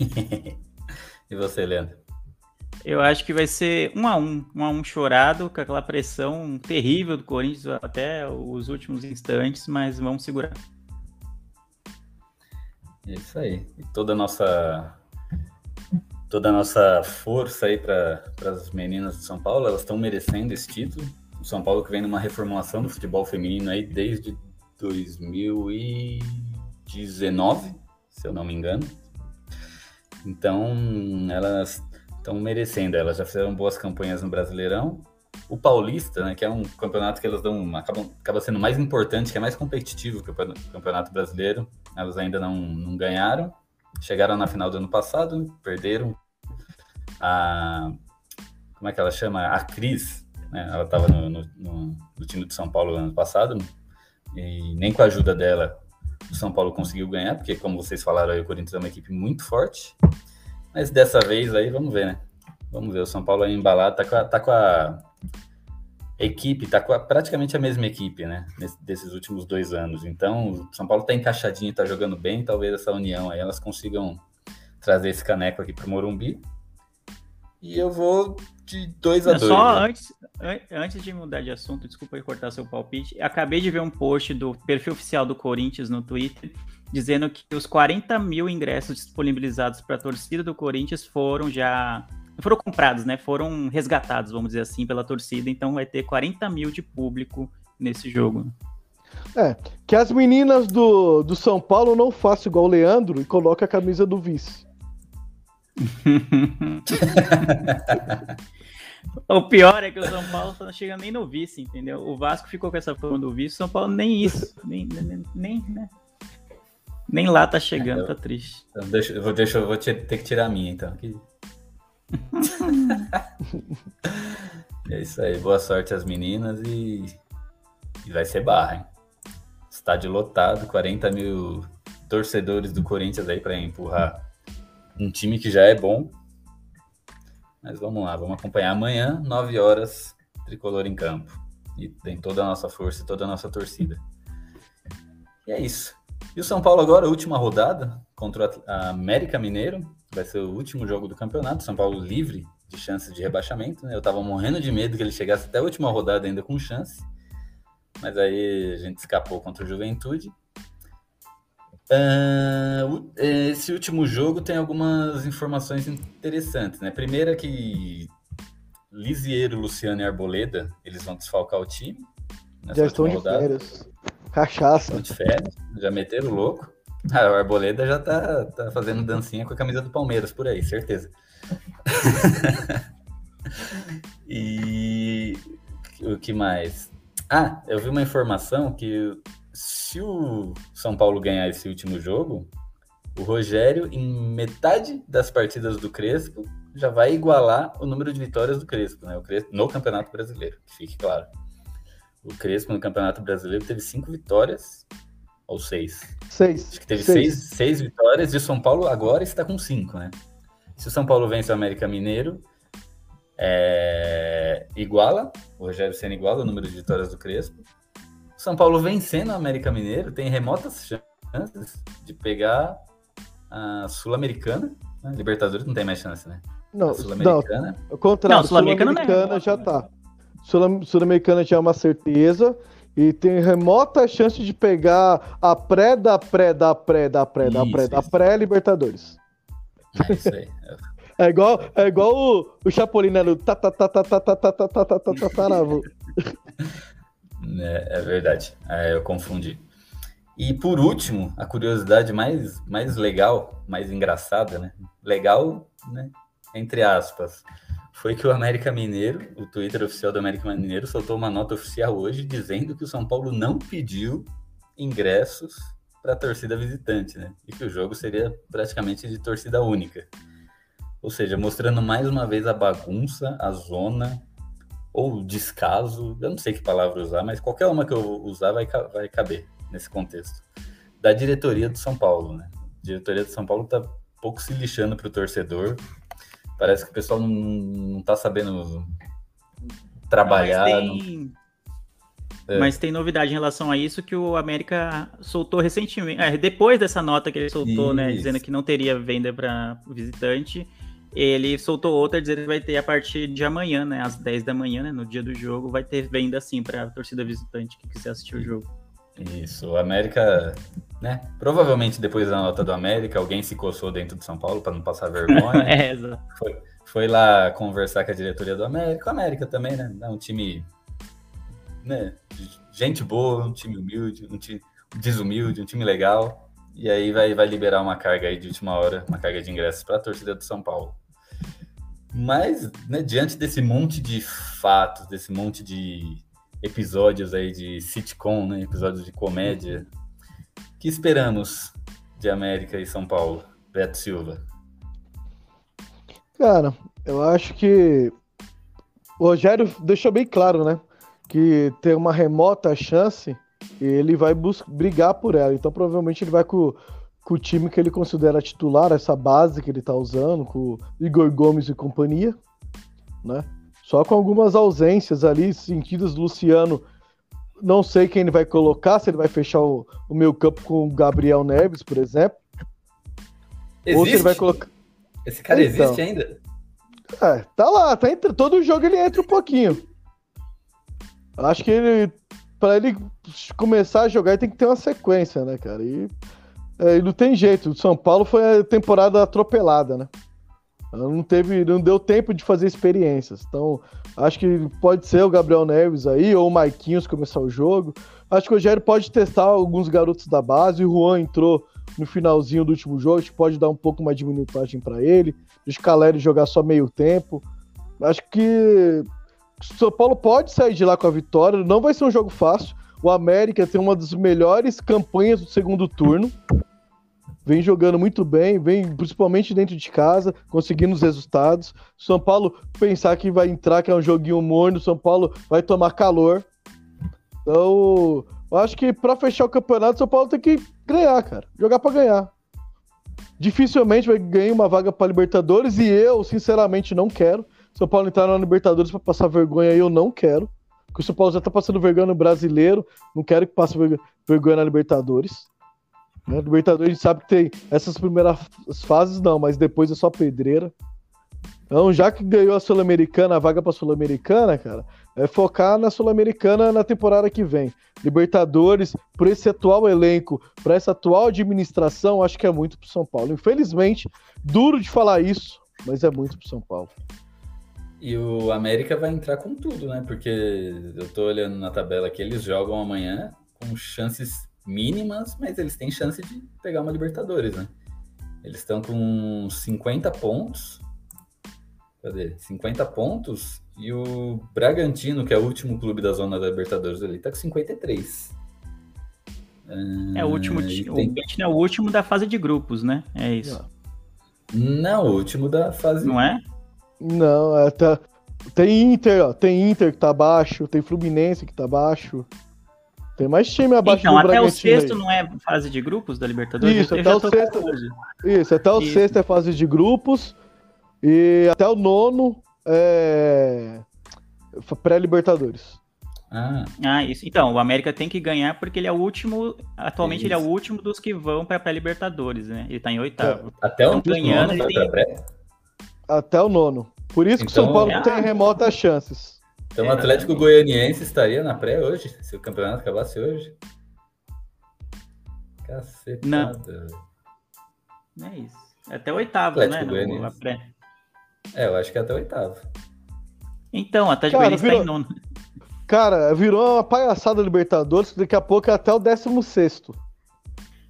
[LAUGHS] e você, Leandro? Eu acho que vai ser um a um, um a um chorado, com aquela pressão terrível do Corinthians até os últimos instantes, mas vamos segurar. É isso aí. E toda a nossa toda a nossa força aí para as meninas de São Paulo, elas estão merecendo esse título. São Paulo que vem numa reformulação do futebol feminino aí desde 2019, se eu não me engano. Então, elas estão merecendo. Elas já fizeram boas campanhas no Brasileirão. O Paulista, né, que é um campeonato que elas dão, acabam, acaba sendo mais importante, que é mais competitivo que o Campeonato Brasileiro. Elas ainda não, não ganharam. Chegaram na final do ano passado, perderam. A, como é que ela chama? A Cris, né? Ela estava no, no, no, no time de São Paulo no ano passado, e nem com a ajuda dela o São Paulo conseguiu ganhar, porque, como vocês falaram aí, o Corinthians é uma equipe muito forte. Mas dessa vez aí, vamos ver, né? Vamos ver, o São Paulo aí embalado, tá com a, tá com a equipe, tá com a, praticamente a mesma equipe, né? Nesse, desses últimos dois anos. Então, o São Paulo tá encaixadinho, tá jogando bem, talvez essa união aí elas consigam trazer esse caneco aqui pro Morumbi. E eu vou de 2 a 2 Só né? antes, antes de mudar de assunto, desculpa cortar seu palpite. Acabei de ver um post do perfil oficial do Corinthians no Twitter dizendo que os 40 mil ingressos disponibilizados para a torcida do Corinthians foram já. Foram comprados, né? Foram resgatados, vamos dizer assim, pela torcida. Então vai ter 40 mil de público nesse jogo. É, que as meninas do, do São Paulo não façam igual o Leandro e coloquem a camisa do vice. [LAUGHS] o pior é que o São Paulo não chega nem no vice, entendeu? O Vasco ficou com essa forma do vice, o São Paulo nem isso, nem, nem, nem, né? nem lá tá chegando, tá triste. Então deixa, eu vou, deixa, eu vou ter que tirar a minha, então. [LAUGHS] É isso aí, boa sorte às meninas e, e vai ser barra, hein? Estádio lotado, 40 mil torcedores do Corinthians aí para empurrar um time que já é bom. Mas vamos lá, vamos acompanhar amanhã, 9 horas, tricolor em campo. E tem toda a nossa força e toda a nossa torcida. E é isso. E o São Paulo agora, última rodada contra o América Mineiro. Vai ser o último jogo do campeonato. São Paulo livre de chances de rebaixamento. Né? Eu tava morrendo de medo que ele chegasse até a última rodada ainda com chance. Mas aí a gente escapou contra o Juventude. Uh, esse último jogo tem algumas informações interessantes, né? Primeira é que Lisiero, Luciano e Arboleda, eles vão desfalcar o time. Já estão de rodada. férias. Cachaça. Estão de férias, já meteram louco. Ah, o Arboleda já tá, tá fazendo dancinha com a camisa do Palmeiras por aí, certeza. [LAUGHS] e o que mais? Ah, eu vi uma informação que se o São Paulo ganhar esse último jogo, o Rogério, em metade das partidas do Crespo, já vai igualar o número de vitórias do Crespo, né? O Crespo no Campeonato Brasileiro, que fique claro. O Crespo no Campeonato Brasileiro teve cinco vitórias, ou seis. Seis. Acho que teve seis, seis, seis vitórias e o São Paulo agora está com cinco, né? Se o São Paulo vence o América Mineiro, é... iguala, o Rogério sendo iguala o número de vitórias do Crespo. São Paulo vencendo o América Mineiro tem remotas chances de pegar a Sul-Americana. Né? Libertadores não tem mais chance, né? Não, Sul-Americana. Não, contrário, Sul-Americana Sul já tá. Sul-Americana já é uma certeza. E tem remota chance de pegar a pré da pré da pré da pré da pré da pré-Libertadores. É isso aí. É igual, é igual o, o Chapolin, né? No é, é verdade, é, eu confundi. E por último, a curiosidade mais, mais legal, mais engraçada, né? Legal, né? Entre aspas, foi que o América Mineiro, o Twitter oficial do América Mineiro, soltou uma nota oficial hoje dizendo que o São Paulo não pediu ingressos para a torcida visitante, né? E que o jogo seria praticamente de torcida única. Ou seja, mostrando mais uma vez a bagunça, a zona, ou descaso, eu não sei que palavra usar, mas qualquer uma que eu usar vai, vai caber nesse contexto. Da diretoria do São Paulo, né? A diretoria do São Paulo tá pouco se lixando para o torcedor. Parece que o pessoal não, não tá sabendo trabalhar. Mas tem... Não é. Mas tem novidade em relação a isso que o América soltou recentemente, é, depois dessa nota que ele soltou, né, isso. né, dizendo que não teria venda para visitante, ele soltou outra dizendo que vai ter a partir de amanhã, né, às 10 da manhã, né, no dia do jogo, vai ter venda sim para torcida visitante que quiser assistir o jogo. Isso, o América, né? Provavelmente depois da nota do América, alguém se coçou dentro de São Paulo para não passar vergonha. [LAUGHS] é, exato. Foi, foi lá conversar com a diretoria do América. O América também, né? É um time né, gente boa, um time humilde, um time desumilde, um time legal. E aí vai, vai liberar uma carga aí de última hora, uma carga de ingressos para a torcida do São Paulo. Mas, né, diante desse monte de fatos, desse monte de episódios aí de sitcom, né, episódios de comédia, que esperamos de América e São Paulo? Beto Silva. Cara, eu acho que o Rogério deixou bem claro, né? que tem uma remota chance ele vai brigar por ela. Então provavelmente ele vai com, com, o time que ele considera titular, essa base que ele tá usando, com Igor Gomes e companhia, né? Só com algumas ausências ali, sentidas Luciano. Não sei quem ele vai colocar, se ele vai fechar o, o meu campo com o Gabriel Neves, por exemplo. Existe? Ou se ele vai colocar. Esse cara então, existe ainda? É, tá lá, tá entre todo jogo ele entra um pouquinho. Acho que ele, para ele começar a jogar, ele tem que ter uma sequência, né, cara? E é, não tem jeito. O São Paulo foi a temporada atropelada, né? Não teve, não deu tempo de fazer experiências. Então, acho que pode ser o Gabriel Neves aí, ou o Maiquinhos começar o jogo. Acho que o Rogério pode testar alguns garotos da base. O Juan entrou no finalzinho do último jogo, acho que pode dar um pouco mais de minutagem para ele. Deixa o Caleri jogar só meio tempo. Acho que são Paulo pode sair de lá com a vitória, não vai ser um jogo fácil. O América tem uma das melhores campanhas do segundo turno. Vem jogando muito bem, vem principalmente dentro de casa, conseguindo os resultados. São Paulo pensar que vai entrar, que é um joguinho morno, São Paulo vai tomar calor. Então, acho que para fechar o campeonato, São Paulo tem que ganhar, cara. Jogar para ganhar. Dificilmente vai ganhar uma vaga para Libertadores e eu, sinceramente, não quero. São Paulo entrar na Libertadores para passar vergonha eu não quero. que o São Paulo já tá passando vergonha no brasileiro, não quero que passe vergonha na Libertadores. Né? Libertadores a gente sabe que tem essas primeiras fases, não, mas depois é só pedreira. Então, já que ganhou a Sul-Americana, a vaga para Sul-Americana, cara, é focar na Sul-Americana na temporada que vem. Libertadores, por esse atual elenco, para essa atual administração, acho que é muito pro São Paulo. Infelizmente, duro de falar isso, mas é muito pro São Paulo. E o América vai entrar com tudo, né? Porque eu tô olhando na tabela que eles jogam amanhã com chances mínimas, mas eles têm chance de pegar uma Libertadores, né? Eles estão com 50 pontos. Cadê? 50 pontos. E o Bragantino, que é o último clube da zona da Libertadores ali, tá com 53. É o último. Tem... O Bragantino é o último da fase de grupos, né? É isso. Não, o último da fase. Não é? Não, é, tá... tem Inter, ó. Tem Inter que tá abaixo, tem Fluminense que tá abaixo. Tem mais time abaixo então, do até Bragantino. o sexto aí. não é fase de grupos da Libertadores? Isso, Eu até já o tô sexto. Isso, até o Isso. sexto é fase de grupos. E até o nono é pré-Libertadores. Ah, Ah, isso. Então, o América tem que ganhar porque ele é o último. Atualmente ele é o último dos que vão para pré-Libertadores, né? Ele tá em oitavo. até o Então, ganhando, nono vai ele pra tem- pré. Até o nono. Por isso que o São Então- Paulo Ah. tem remotas chances. Então o É, Atlético Goianiense estaria na pré hoje, se o campeonato acabasse hoje. Cacetada. Não. É isso. Até o oitavo, Atlético né? no- Goianiense. a pré. É, eu acho que é até o oitavo. Então, o Atlético Cara, Goianiense tá em virou- nono. Cara, virou uma palhaçada Libertadores, que daqui a pouco é até o 16. É,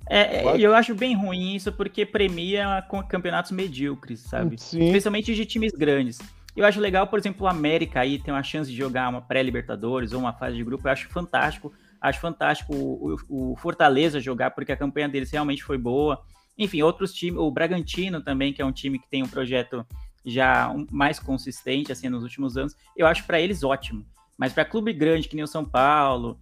é, e eu acho bem ruim isso porque premia com campeonatos medíocres, sabe? Sim. Especialmente de times grandes. Eu acho legal, por exemplo, o América aí tem uma chance de jogar uma pré-Libertadores ou uma fase de grupo. Eu acho fantástico. Acho fantástico o, o- o Fortaleza jogar, porque a campanha deles realmente foi boa. Enfim, outros times, o Bragantino também, que é um time que tem um projeto já mais consistente assim nos últimos anos. Eu acho para eles ótimo. Mas para clube grande, que nem o São Paulo,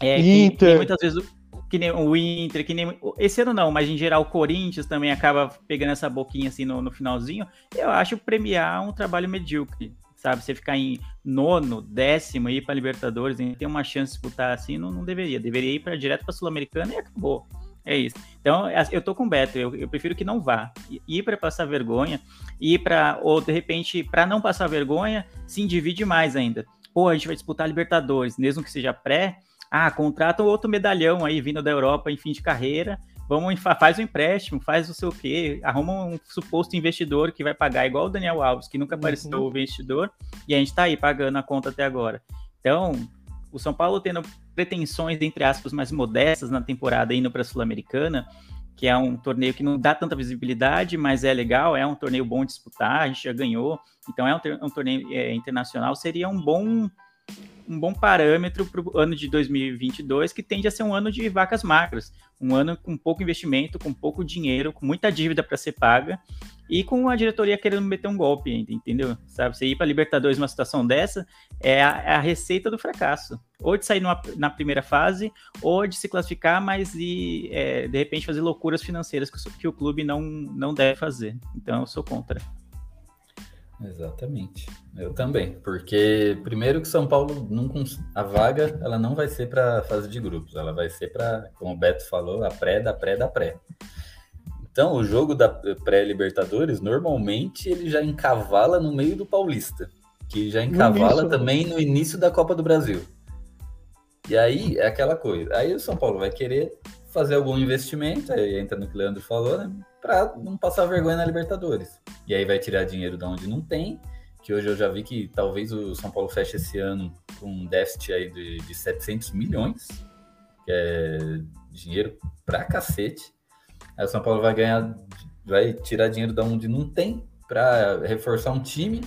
é, que- que, Inter. muitas vezes que nem o Inter, que nem esse ano não, mas em geral o Corinthians também acaba pegando essa boquinha assim no, no finalzinho. Eu acho premiar um trabalho medíocre, sabe? Você ficar em nono, décimo ir para Libertadores, e ter uma chance de disputar assim, não, não deveria. Deveria ir para direto para Sul-Americana e acabou. É isso. Então, as- eu tô com o Beto, eu, eu prefiro que não vá. Ir para passar vergonha, ir para ou de repente, para não passar vergonha, se divide mais ainda. Pô, a gente vai disputar Libertadores, mesmo que seja pré. Ah, contrata outro medalhão aí vindo da Europa em fim de carreira. Vamos, faz um empréstimo, faz não sei o quê, arruma um suposto investidor que vai pagar igual o Daniel Alves, que nunca apareceu o investidor, e a gente tá aí pagando a conta até agora. Então, o São Paulo tendo pretensões, entre aspas, mais modestas na temporada indo para a Sul-Americana, que é um torneio que não dá tanta visibilidade, mas é legal, é um torneio bom de disputar, a gente já ganhou, então é um, um torneio é, internacional, seria um bom um bom parâmetro para o ano de 2022, que tende a ser um ano de vacas magras, um ano com pouco investimento, com pouco dinheiro, com muita dívida para ser paga e com a diretoria querendo meter um golpe entendeu? Sabe, você ir para Libertadores numa situação dessa é a, é a receita do fracasso, ou de sair numa- na primeira fase, ou de se classificar, mas e é, de repente fazer loucuras financeiras que, que o clube não, não deve fazer. Então eu sou contra. Exatamente. Eu também, porque primeiro que São Paulo não cons- a vaga ela não vai ser para fase de grupos, ela vai ser para, como o Beto falou, a pré da pré da pré. Então, o jogo da pré-Libertadores, normalmente ele já encavala no meio do Paulista, que já encavala início, né? também no início da Copa do Brasil. E aí é aquela coisa. Aí o São Paulo vai querer fazer algum investimento, aí entra no que o Leandro falou, né? Para não passar vergonha na Libertadores. E aí vai tirar dinheiro de onde não tem, que hoje eu já vi que talvez o São Paulo feche esse ano com um déficit aí de, de 700 milhões, que é dinheiro pra cacete. Aí o São Paulo vai ganhar, vai tirar dinheiro de onde não tem para reforçar um time.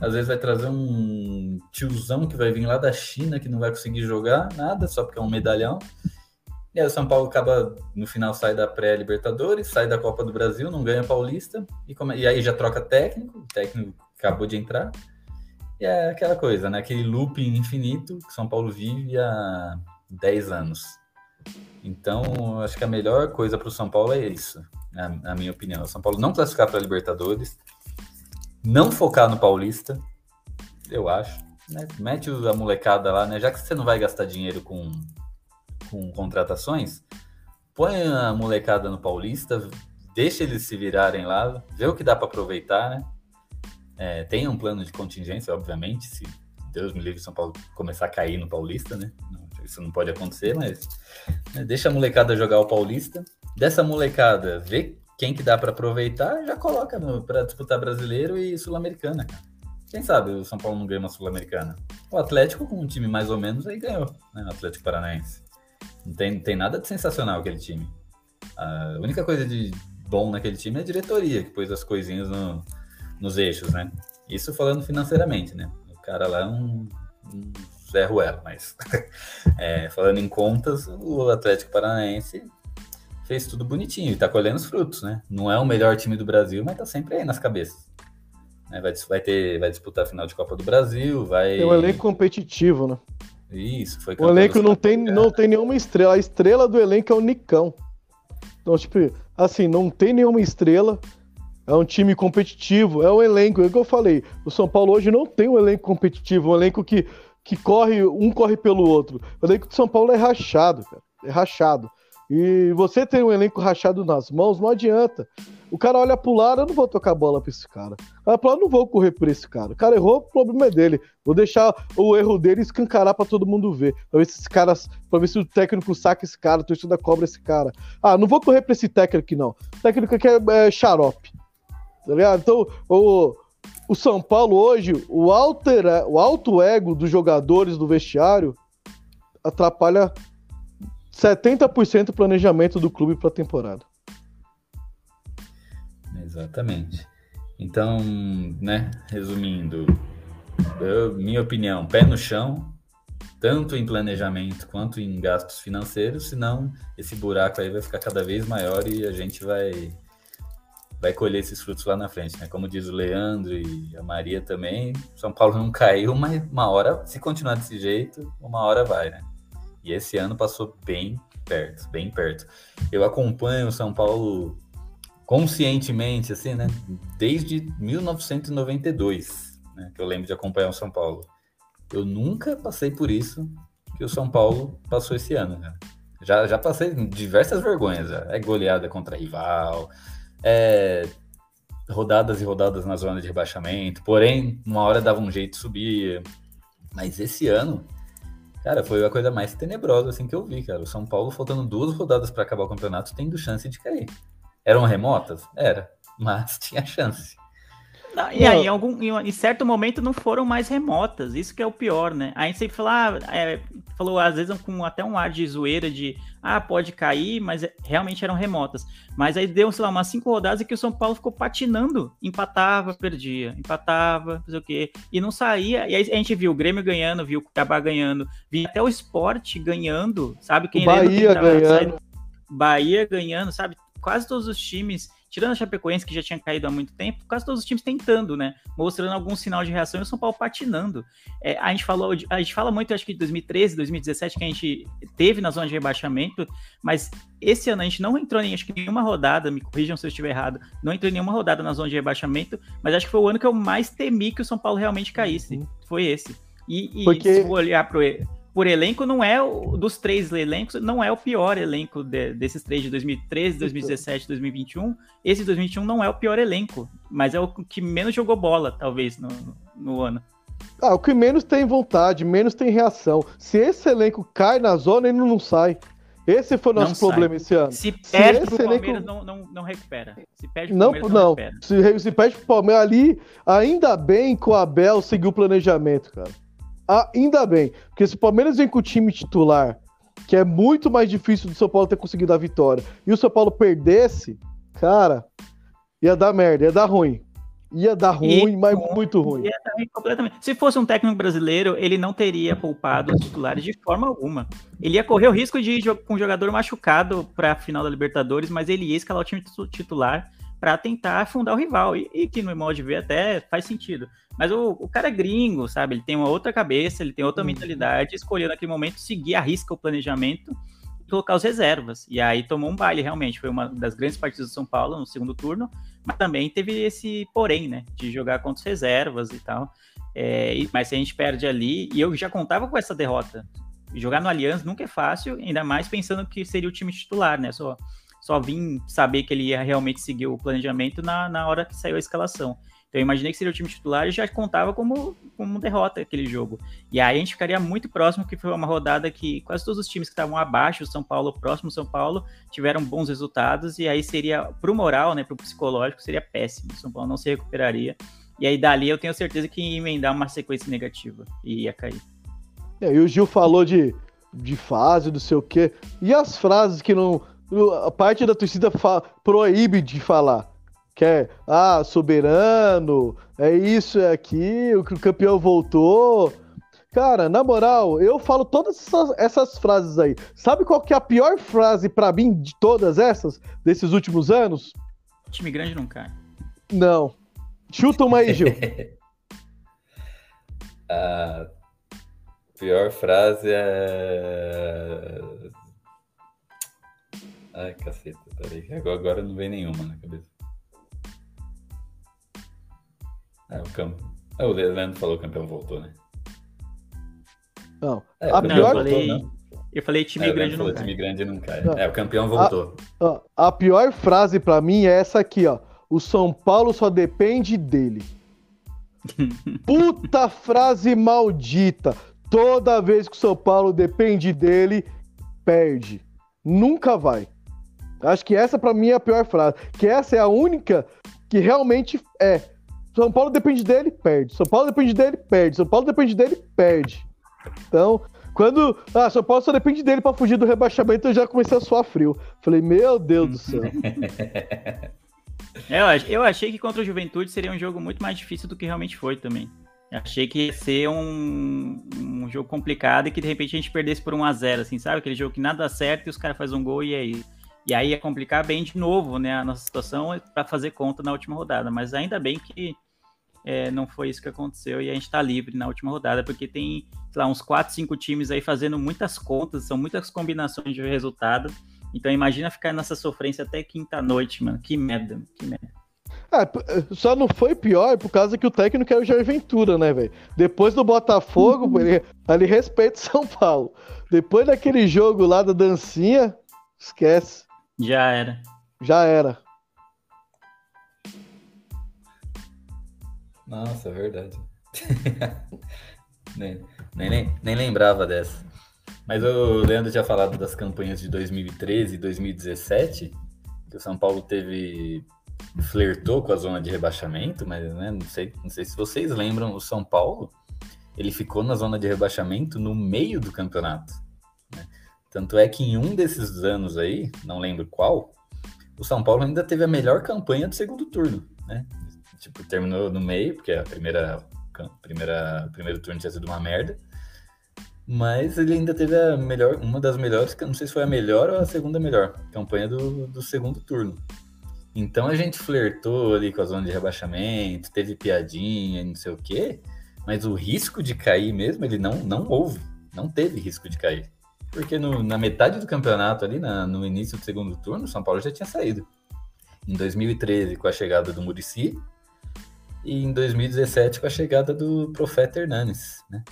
Às vezes vai trazer um tiozão que vai vir lá da China que não vai conseguir jogar nada, só porque é um medalhão. E aí o São Paulo acaba, no final, sai da pré-Libertadores, sai da Copa do Brasil, não ganha Paulista, e, come- e aí já troca técnico, o técnico acabou de entrar. E é aquela coisa, né? Aquele looping infinito que São Paulo vive há 10 anos. Então, acho que a melhor coisa para o São Paulo é isso, na, na minha opinião. O São Paulo não classificar para Libertadores, não focar no Paulista, eu acho. né, mete a molecada lá, né? Já que você não vai gastar dinheiro com, com contratações, põe a molecada no Paulista, deixa eles se virarem lá, vê o que dá para aproveitar, né? É, tem um plano de contingência, obviamente, se Deus me livre São Paulo começar a cair no Paulista, né? Isso não pode acontecer, mas né, deixa a molecada jogar o Paulista. Dessa molecada, vê quem que dá para aproveitar, já coloca para disputar brasileiro e sul-americana, Quem sabe o São Paulo não ganha uma sul-americana? O Atlético, com um time mais ou menos, aí ganhou, né? O Atlético Paranaense. Não tem, tem nada de sensacional aquele time. A única coisa de bom naquele time é a diretoria, que pôs as coisinhas no, nos eixos, né? Isso falando financeiramente, né? O cara lá é um, um Zé Ruelo, mas [LAUGHS] é, falando em contas, o Atlético Paranaense fez tudo bonitinho e tá colhendo os frutos, né? Não é o melhor time do Brasil, mas tá sempre aí nas cabeças. Né? Vai, vai, ter, vai disputar a final de Copa do Brasil, vai. Tem um elenco competitivo, né? Isso, foi O elenco não tem, não tem nenhuma estrela. A estrela do elenco é o Nicão. Então, tipo, assim, não tem nenhuma estrela. É um time competitivo, é um elenco. É o que eu falei. O São Paulo hoje não tem um elenco competitivo, um elenco que, que corre, um corre pelo outro. O elenco do São Paulo é rachado, cara. É rachado. E você ter um elenco rachado nas mãos, não adianta. O cara olha pro lado, eu não vou tocar bola pra esse cara. Olha pro lado, eu não vou correr por esse cara. O cara errou, o problema é dele. Vou deixar o erro dele escancarar para todo mundo ver. Pra ver se esse cara, pra ver se o técnico saca esse cara, a torcida cobra esse cara. Ah, não vou correr pra esse técnico aqui, não. O técnico aqui é, é xarope. Tá ligado? Então, o, o São Paulo hoje, o, alter, o alto ego dos jogadores do vestiário atrapalha 70% do planejamento do clube para a temporada. Exatamente. Então, né, resumindo, eu, minha opinião, pé no chão, tanto em planejamento quanto em gastos financeiros, senão esse buraco aí vai ficar cada vez maior e a gente vai vai colher esses frutos lá na frente, né? Como diz o Leandro e a Maria também, São Paulo não caiu, mas uma hora, se continuar desse jeito, uma hora vai, né? E esse ano passou bem perto, bem perto. Eu acompanho o São Paulo conscientemente, assim, né? Desde 1992, né? Que eu lembro de acompanhar o São Paulo. Eu nunca passei por isso que o São Paulo passou esse ano, né? Já, já passei diversas vergonhas. Já. É goleada contra rival, é rodadas e rodadas na zona de rebaixamento. Porém, uma hora dava um jeito de subir. Mas esse ano, Cara, foi a coisa mais tenebrosa assim que eu vi, cara. O São Paulo faltando duas rodadas para acabar o campeonato, tendo chance de cair. Eram remotas? Era, mas [LAUGHS] tinha chance. Não, e aí, em, algum, em, certo momento não foram mais remotas, isso que é o pior, né? A gente sempre fala, ah, é, falou às vezes com até um ar de zoeira de ah, pode cair, mas é, realmente eram remotas. Mas aí deu, sei lá, umas cinco rodadas e que o São Paulo ficou patinando, empatava, perdia, empatava, não sei o quê, e não saía. E aí a gente viu o Grêmio ganhando, viu o Cuiabá ganhando, viu até o esporte ganhando, sabe? Quem o Bahia ganhando. Bahia ganhando, sabe? Quase todos os times tirando a Chapecoense, que já tinha caído há muito tempo, quase todos os times tentando, né? Mostrando algum sinal de reação e o São Paulo patinando. É, a gente falou, a gente fala muito, acho que de 2013, 2017, que a gente teve na zona de rebaixamento, mas esse ano a gente não entrou em acho que nenhuma rodada, me corrijam se eu estiver errado, não entrou em nenhuma rodada na zona de rebaixamento, mas acho que foi o ano que eu mais temi que o São Paulo realmente caísse. Uhum. Foi esse. E, e Porque... se for olhar pro por elenco, não é o dos três elencos, não é o pior elenco de, desses três de 2013, 2017, 2021. Esse 2021 não é o pior elenco, mas é o que menos jogou bola, talvez, no, no ano. Ah, o que menos tem vontade, menos tem reação. Se esse elenco cai na zona, ele não sai. Esse foi o nosso não problema sai. esse ano. Se perde se pro elenco... Palmeiras, não, não, não recupera. Se perde pro não, Palmeiras, não, não recupera. Se, se perde pro Palmeiras ali, ainda bem que o Abel seguiu o planejamento, cara. Ah, ainda bem, porque se o Palmeiras vem com o time titular, que é muito mais difícil do São Paulo ter conseguido a vitória, e o São Paulo perdesse, cara, ia dar merda, ia dar ruim. Ia dar ruim, e, mas muito ruim. Se fosse um técnico brasileiro, ele não teria poupado os titulares de forma alguma. Ele ia correr o risco de ir com um jogador machucado para a final da Libertadores, mas ele ia escalar o time titular para tentar afundar o rival. E, e, que no modo de ver até faz sentido. Mas o, o, cara é gringo, sabe? Ele tem uma outra cabeça, ele tem outra uhum. mentalidade, escolheu naquele momento seguir a risca o planejamento e colocar os reservas. E aí tomou um baile, realmente. Foi uma das grandes partidas do São Paulo no segundo turno, mas também teve esse porém, né? De jogar contra os reservas e tal. É, mas se a gente perde ali, e eu já contava com essa derrota. Jogar no Allianz nunca é fácil, ainda mais pensando que seria o time titular, né? Só, só vim saber que ele ia realmente seguir o planejamento na, na hora que saiu a escalação. Então eu imaginei que seria o time titular e já contava como, como derrota aquele jogo. E aí a gente ficaria muito próximo, que foi uma rodada que quase todos os times que estavam abaixo, São Paulo, próximo São Paulo, tiveram bons resultados, e aí seria, pro moral, né, pro psicológico, seria péssimo. São Paulo não se recuperaria. E aí dali eu tenho certeza que ia emendar uma sequência negativa e ia cair. É, e o Gil falou de, de fase, não sei o quê. E as frases que não. A parte da torcida proíbe de falar que é, ah, soberano, é isso, é aquilo, que o campeão voltou. Cara, na moral, eu falo todas essas, essas frases aí. Sabe qual que é a pior frase para mim de todas essas, desses últimos anos? Time grande não cai. Não. Chuta uma aí, Gil. [LAUGHS] a pior frase é. Ai, caceta, peraí. Agora, agora não vem nenhuma na cabeça. É, o campo. É, o Leandro falou que o campeão voltou, né? Não. É, a Não, pior. eu falei, eu falei time É, grande não cai. time grande não cai. Não. É, o campeão voltou. ó, a pior frase pra mim é essa aqui, ó. O São Paulo só depende dele. [LAUGHS] Puta frase maldita. Toda vez que o São Paulo depende dele, perde. Nunca vai. Acho que essa pra mim é a pior frase. Que essa é a única que realmente é. São Paulo depende dele, perde. São Paulo depende dele, perde. São Paulo depende dele, perde. Então, quando. Ah, São Paulo só depende dele pra fugir do rebaixamento, eu já comecei a suar frio. Falei, meu Deus do céu. [LAUGHS] É, eu, ach- eu achei que contra o Juventude seria um jogo muito mais difícil do que realmente foi também. Achei que ia ser um, um jogo complicado e que de repente a gente perdesse por 1 a 0 assim, sabe? Aquele jogo que nada dá certo e os caras fazem um gol e é isso. E aí ia complicar bem de novo, né? A nossa situação para fazer conta na última rodada. Mas ainda bem que é, não foi isso que aconteceu e a gente tá livre na última rodada, porque tem, sei lá, uns 4, 5 times aí fazendo muitas contas, são muitas combinações de resultado. Então imagina ficar nessa sofrência até quinta-noite, mano. Que merda, que merda. P- só não foi pior por causa que o técnico é o Jair Ventura, né, velho? Depois do Botafogo, ele, ele respeita o São Paulo. Depois daquele jogo lá da dancinha, esquece. Já era. Já era. Nossa, é verdade. [LAUGHS] nem, nem, nem, lembrava dessa. Mas o Leandro tinha falado das campanhas de 2013 e 2017, que o São Paulo teve. flertou com a zona de rebaixamento, mas né, não, sei, não sei se vocês lembram, o São Paulo ele ficou na zona de rebaixamento no meio do campeonato. Tanto é que em um desses anos aí, não lembro qual, o São Paulo ainda teve a melhor campanha do segundo turno, né? Tipo, terminou no meio, porque a primeira, primeira, primeiro turno tinha sido uma merda. Mas ele ainda teve a melhor, uma das melhores, não sei se foi a melhor ou a segunda melhor, campanha do, do segundo turno. Então a gente flertou ali com a zona de rebaixamento, teve piadinha não sei o quê, mas o risco de cair mesmo, ele não, não houve, não teve risco de cair. Porque no- na metade do campeonato ali, na- no início do segundo turno, o São Paulo já tinha saído. Em 2013, com a chegada do Murici, e em 2017 com a chegada do Profeta Hernanes, né?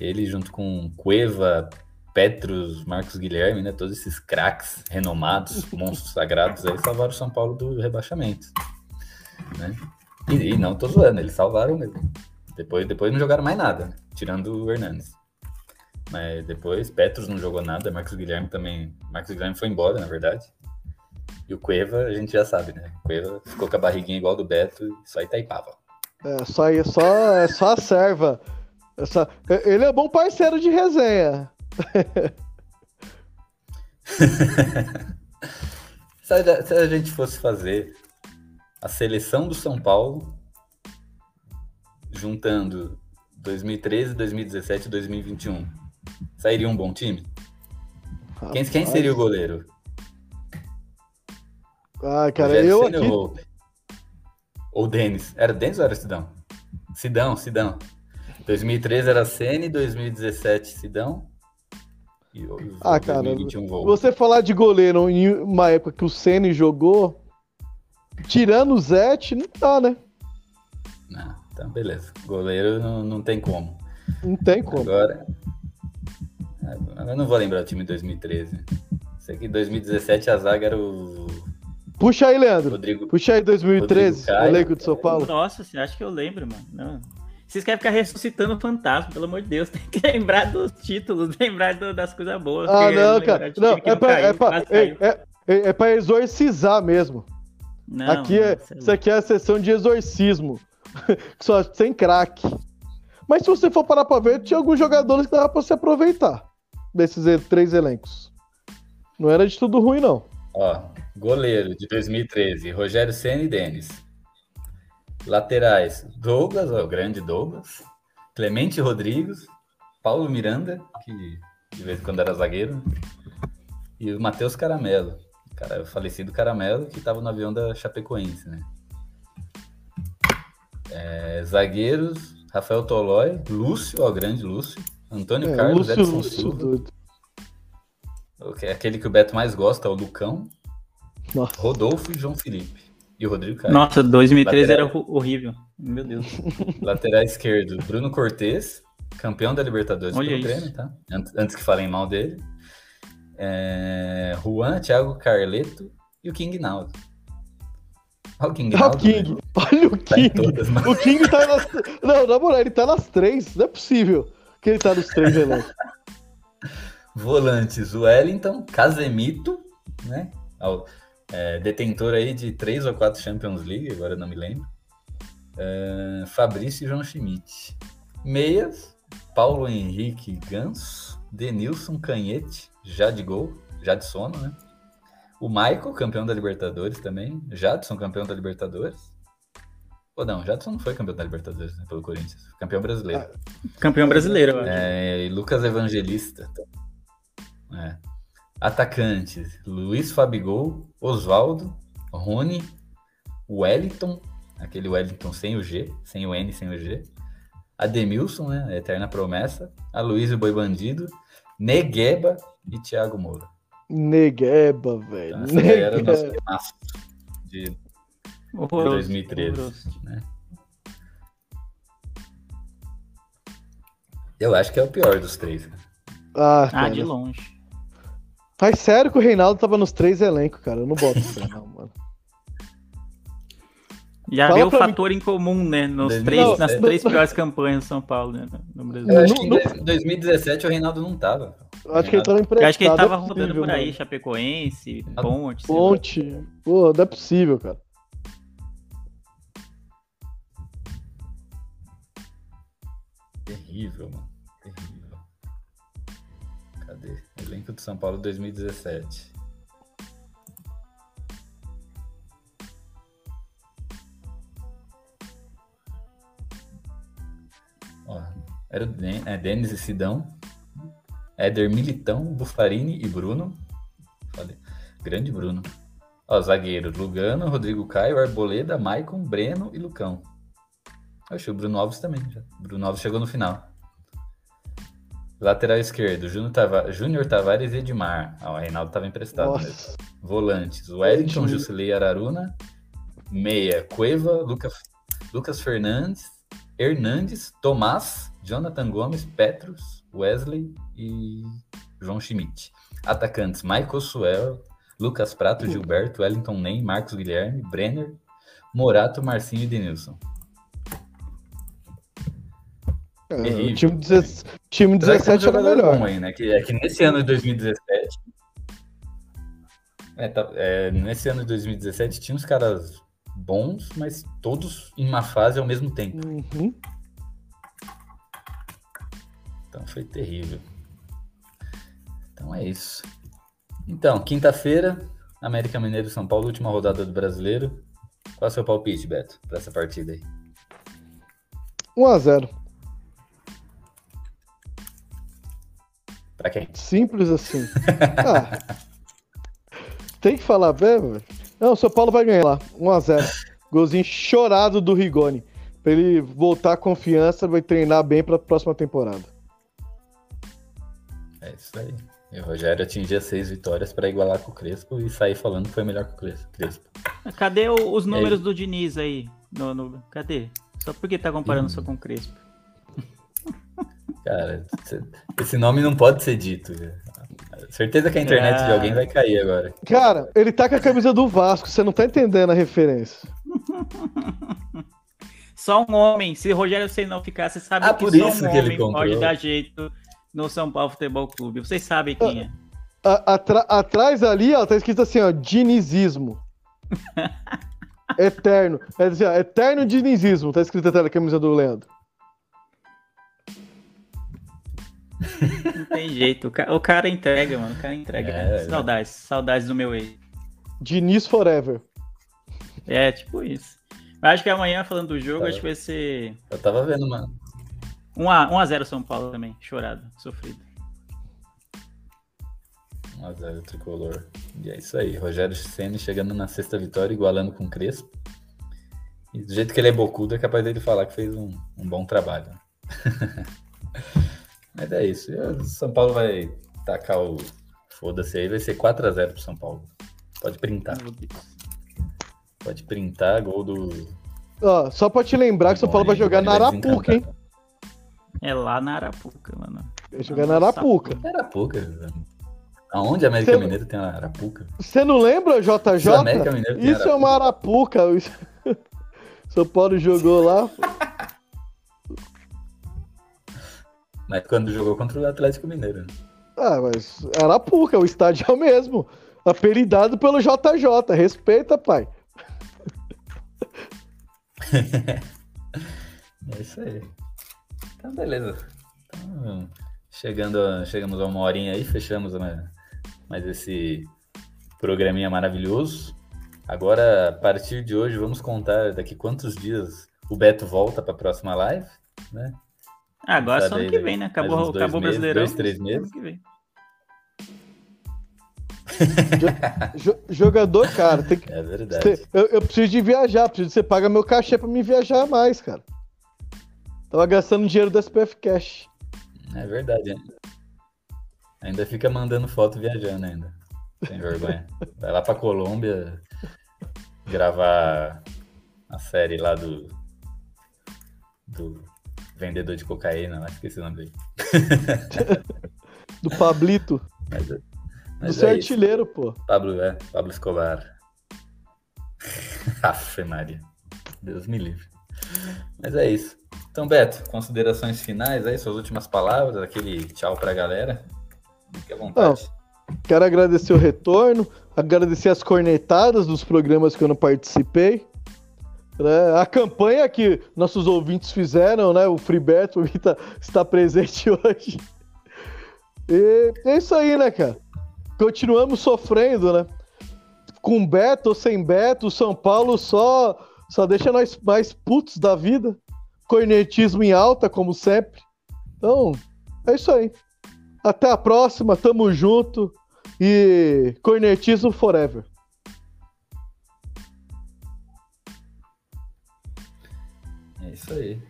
Ele junto com Cueva, Petros, Marcos Guilherme, né? Todos esses craques renomados, monstros sagrados aí salvaram o São Paulo do rebaixamento, né? E, e não tô zoando, eles salvaram mesmo. Depois, depois não jogaram mais nada, né? tirando o Hernanes. Mas depois Petros não jogou nada, Marcos Guilherme também. Marcos Guilherme foi embora, na verdade. E o Cueva, a gente já sabe, né? O Cueva ficou com a barriguinha igual do Beto e só Itaipava. É só, é só, é só a serva. É só- Ele é bom parceiro de resenha. [LAUGHS] Se a, se a gente fosse fazer a seleção do São Paulo, juntando 2013, 2017 e 2021, sairia um bom time? Quem, quem Rapaz. seria o goleiro? Ah, cara, eu aqui. Ou, ou Denis? Era Denis ou era Sidão? Sidão, Sidão. 2013 era Ceni, 2017 Sidão. E Ah, cara, 2021 Volpe. Você falar de goleiro em uma época que o Ceni jogou, tirando o Zete, não dá, né? Não, Então, beleza. Goleiro não, não tem como. Não tem como. Agora. Eu não vou lembrar o time de 2013. Sei que em 2017 a zaga era o Puxa aí, Leandro. Rodrigo. Puxa aí 2013, Rodrigo Caio. elenco de São Paulo. Nossa, você acha que eu lembro, mano? Não. Vocês querem ficar ressuscitando o fantasma, pelo amor de Deus. [LAUGHS] Tem que lembrar dos títulos, lembrar do- das coisas boas. Ah, não, cara. Não, é pra, caiu, é, pra, é, é, é pra exorcizar mesmo. Não, aqui é, não, é isso aqui é a sessão de exorcismo. [LAUGHS] Só sem craque. Mas se você for parar pra ver, tinha alguns jogadores que dava pra se aproveitar desses três elencos. Não era de tudo ruim, não. Ó, goleiro de 2013, Rogério Senna e Denis. Laterais, Douglas, ó, o grande Douglas. Clemente Rodrigues, Paulo Miranda, que de vez em quando era zagueiro. E o Matheus Caramelo. Cara, o falecido Caramelo, que estava no avião da Chapecoense, né? É, zagueiros, Rafael Tolói, Lúcio, ó, grande Lúcio. Antônio É, Carlos, Lúcio, Edson Silva. Aquele que o Beto mais gosta, é o Lucão. Nossa. Rodolfo e João Felipe. E o Rodrigo Caio. Nossa, 2013 era Lateral. ho- horrível. Meu Deus. [LAUGHS] Lateral esquerdo, Bruno Cortes, campeão da Libertadores Olha pelo. Grêmio, tá? Antes, que falem mal dele. É... Juan, Thiago Carleto e o King Naldo. Olha o King Ah, o Naldo. King. né? Olha o Tá King. todas, mano. O King tá nas. Não, na moral, ele tá nas três. Não é possível que ele tá nos três elencos. Volantes, Wellington, Casemito, né? É, detentor aí de três ou quatro Champions League, agora não me lembro. É, Fabrício e João Schmidt. Meias, Paulo Henrique Ganso, Denilson Canhete, já de gol, já de sono, né? O Michael, campeão da Libertadores também. Jadson, campeão da Libertadores. Ou não, Jadson não foi campeão da Libertadores né, pelo Corinthians, campeão brasileiro. Campeão brasileiro, eu acho. É, e Lucas Evangelista. É. Atacantes: Luiz Fabigol, Oswaldo, Rony, Wellington, aquele Wellington sem o G, sem o N, sem o G. Ademilson, né? a Eterna promessa. Aloysio Boi Bandido, Negueba e Thiago Moura. Negueba, velho. Então, essa daí era o nosso Negueba. de Horroroso, 2013. horroroso. né? Eu acho que é o pior dos três. né? Ah, Ah, de longe. Mas sério que o Reinaldo tava nos três elencos, cara. Eu não boto fé, não, mano. Já Fala vê o pra mim. fator em comum, né? Nos 2017. três, nas três piores campanhas do São Paulo, né? No Brasil. Eu acho que em não- dois- 2017 o Reinaldo não tava. Eu acho que ele tava emprestado. Eu acho que ele tava é rodando possível, por aí, mano. Chapecoense, Ponte. Ponte. Pô, não é possível, cara. Terrível, mano. Terrível. Cadê? Elenco de São Paulo 2017. Ó, era Den- é, Denis e Sidão. Éder Militão, Bufarini e Bruno. Falei. Grande Bruno. Ó, zagueiro, Lugano, Rodrigo Caio, Arboleda, Maicon, Breno e Lucão. Oxe, o Bruno Alves também. Já. Bruno Alves chegou no final. Lateral esquerdo, Júnior Tava- Júnior Tavares e Edmar. Ah, o Reinaldo estava emprestado. mesmo. Nossa. Volantes, Wellington, Edmar. Jusilei Araruna. Meia, Cueva, Luca, Lucas Fernandes, Hernandes, Tomás, Jonathan Gomes, Petrus, Wesley e João Schmidt. Atacantes, Michael Suel, Lucas Prato, Gilberto, Wellington Ney, Marcos Guilherme, Brenner, Morato, Marcinho e Denilson. É, o time, 16 time Apesar que tem um 17 era melhor. aí, né? Que, é que nesse ano de 2017. É, tá- é, nesse ano de 2017 tinha uns caras bons, mas todos em uma fase ao mesmo tempo. Uhum. Então foi terrível. Então é isso. Então, quinta-feira, América Mineiro e São Paulo, última rodada do brasileiro. Qual é o seu palpite, Beto, para essa partida aí? 1x0. Pra quem? Simples assim. [LAUGHS] ah. Tem que falar velho. Não, o São Paulo vai ganhar lá. 1x0. Golzinho chorado do Rigoni. Pra ele voltar a confiança, vai treinar bem pra próxima temporada. É isso aí. E o Rogério atingia seis vitórias para igualar com o Crespo e sair falando que foi melhor que o Cres- Crespo. Cadê o- os números do Diniz aí? No, no- cadê? Só porque tá comparando só com o Crespo. Cara, esse nome não pode ser dito. Certeza que a internet de alguém vai cair agora. Cara, ele tá com a camisa do Vasco, você não tá entendendo a referência. [LAUGHS] Só um homem, se Rogério Ceni não ficar, você sabe Ah, que por só isso um que ele homem comprou. pode dar jeito no São Paulo Futebol Clube. Vocês sabem quem é. A- atra- atrás ali, ó, tá escrito assim, ó, dinizismo. [LAUGHS] Eterno. É assim, ó, eterno dinizismo, tá escrito até na camisa do Leandro. Não tem jeito. O ca- o cara entrega, mano. O cara entrega. É, saudades, saudades do meu ex. Diniz forever. É, tipo isso. Mas acho que amanhã, falando do jogo, Tá. acho que vai ser Eu tava vendo, mano. 1x, 1x0 São Paulo também. Chorado, sofrido. 1x0 tricolor. E é isso aí. Rogério Senna chegando na sexta vitória, igualando com o Crespo. E do jeito que ele é bocudo, é capaz dele falar que fez um, um bom trabalho. [LAUGHS] Mas é isso. O São Paulo vai tacar o. Foda-se aí, vai ser 4x0 pro São Paulo. Pode printar. Pode printar, gol do. Ó, só pra te lembrar que o São Paulo vai jogar na Arapuca, hein? É lá na Arapuca, mano. Vai jogar na Arapuca. Arapuca. velho. Aonde a América Você- Mineiro tem uma Arapuca? Você não lembra, JJ? Se o América Mineiro tem Isso é uma Arapuca. Isso- [LAUGHS] São Paulo jogou lá. Mas quando jogou contra o Atlético Mineiro. né? Ah, mas Arapuca, o estádio é o mesmo. Apelidado pelo JJ. Respeita, pai. [LAUGHS] É isso aí. Então, beleza. Então, chegando, a- chegamos a uma horinha aí, fechamos né, mais esse programinha maravilhoso. Agora, a partir de hoje, vamos contar daqui quantos dias o Beto volta para a próxima live, né? Ah, agora só ano que vem, né? Acabou, acabou o meses, Brasileirão. dois, três ano meses. que vem. Jo- jogador, cara, tem que. É verdade. Eu, eu preciso de viajar, preciso que você paga meu cachê pra me viajar mais, cara. Tava gastando dinheiro do SPF Cash. É verdade. hein? Ainda fica mandando foto viajando ainda. Sem vergonha. Vai lá pra Colômbia gravar a série lá do. Do vendedor de cocaína, lá, esqueci o nome dele. [LAUGHS] Do Pablito. Mas, do mas seu é isso. artilheiro, pô. Pablo, é, Pablo Escobar. [LAUGHS] Afe Maria. Deus me livre. Mas é isso. Então, Beto, considerações finais aí, suas últimas palavras, aquele tchau pra galera. Fique à vontade. Quero agradecer o retorno, agradecer as cornetadas dos programas que eu não participei. Né? A campanha que nossos ouvintes fizeram, né? O Freebeto está, está presente [LAUGHS] hoje. E é isso aí, né, cara? Continuamos sofrendo, né? Com Beto ou sem Beto, o São Paulo só, só deixa nós mais putos da vida. Cornetismo em alta, como sempre. Então, é isso aí. Até a próxima, tamo junto. E cornetismo forever. Isso aí.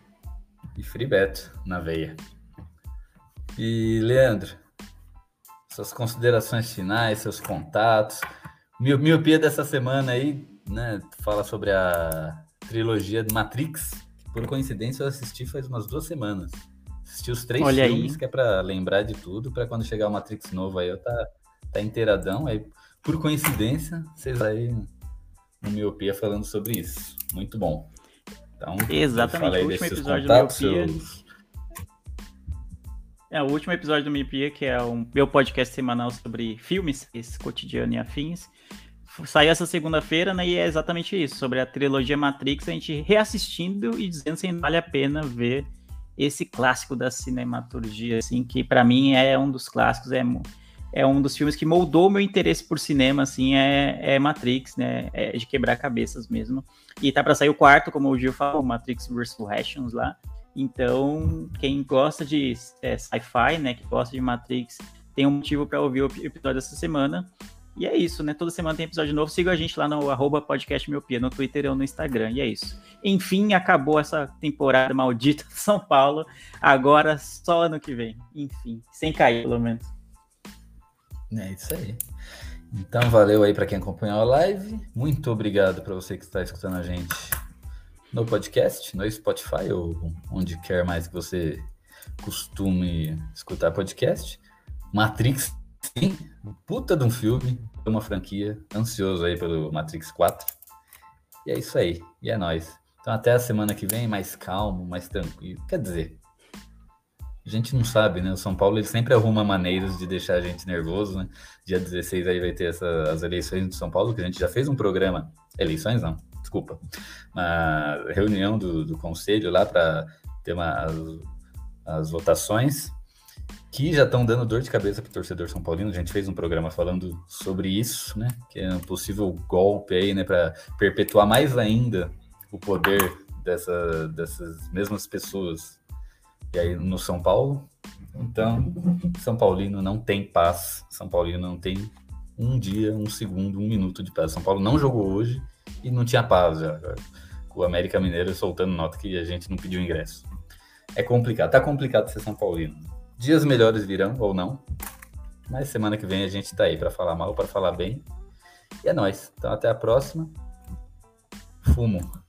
E Free Beto na veia. E Leandro, suas considerações finais, seus contatos. Mio- Miopia dessa semana aí, né? Fala sobre a trilogia de Matrix. Por coincidência, eu assisti faz umas duas semanas. Assisti os três Olha aí. filmes, que é pra lembrar de tudo, pra quando chegar o Matrix novo aí eu tá, tá inteiradão. Aí, por coincidência, vocês aí no Miopia falando sobre isso. Muito bom. Então, Exatamente, o último episódio do contatos, Miopia. seus- É, o último episódio do Miopia, que é o meu podcast semanal sobre filmes, esse cotidiano e afins. Saiu essa segunda-feira, né? E é exatamente isso, sobre a trilogia Matrix, a gente reassistindo e dizendo se vale a pena ver esse clássico da cinematurgia, assim, que pra mim é um dos clássicos, é, mu- é um dos filmes que moldou meu interesse por cinema, assim, é, é Matrix, né? É de quebrar cabeças mesmo. E tá pra sair o quarto, como o Gil falou, Matrix Resurrections lá. Então, quem gosta de é, sci-fi, né, que gosta de Matrix, tem um motivo para ouvir o episódio dessa semana. E é isso, né? Toda semana tem episódio novo. Siga a gente lá no arroba podcast Miopia, no Twitter ou no Instagram. E é isso. Enfim, acabou essa temporada maldita de São Paulo. Agora só ano que vem. Enfim, sem cair, pelo menos. É isso aí. Então, valeu aí para quem acompanhou a live. Muito obrigado para você que está escutando a gente no podcast, no Spotify ou onde quer mais que você costume escutar podcast. Matrix, sim, puta de um filme, uma franquia, ansioso aí pelo Matrix 4. E é isso aí, e é nóis. Então até a semana que vem, mais calmo, mais tranquilo. Quer dizer, a gente não sabe, né? O São Paulo ele sempre arruma maneiras de deixar a gente nervoso, né? Dia 16 aí vai ter essa, as eleições de São Paulo, que a gente já fez um programa. Eleições não, desculpa. Uma reunião do, do conselho lá para ter uma, as, as votações que já estão dando dor de cabeça para o torcedor São Paulino. A gente fez um programa falando sobre isso, né? Que é um possível golpe aí, né? Para perpetuar mais ainda o poder dessa, dessas mesmas pessoas e aí no São Paulo. Então, São Paulino não tem paz. São Paulino não tem um dia, um segundo, um minuto de paz. São Paulo não jogou hoje e não tinha paz já. O América Mineiro soltando nota que a gente não pediu ingresso. É complicado, tá complicado ser São Paulino. Dias melhores virão ou não, mas semana que vem a gente tá aí para falar mal, para falar bem. E é nóis. Então até a próxima. Fumo.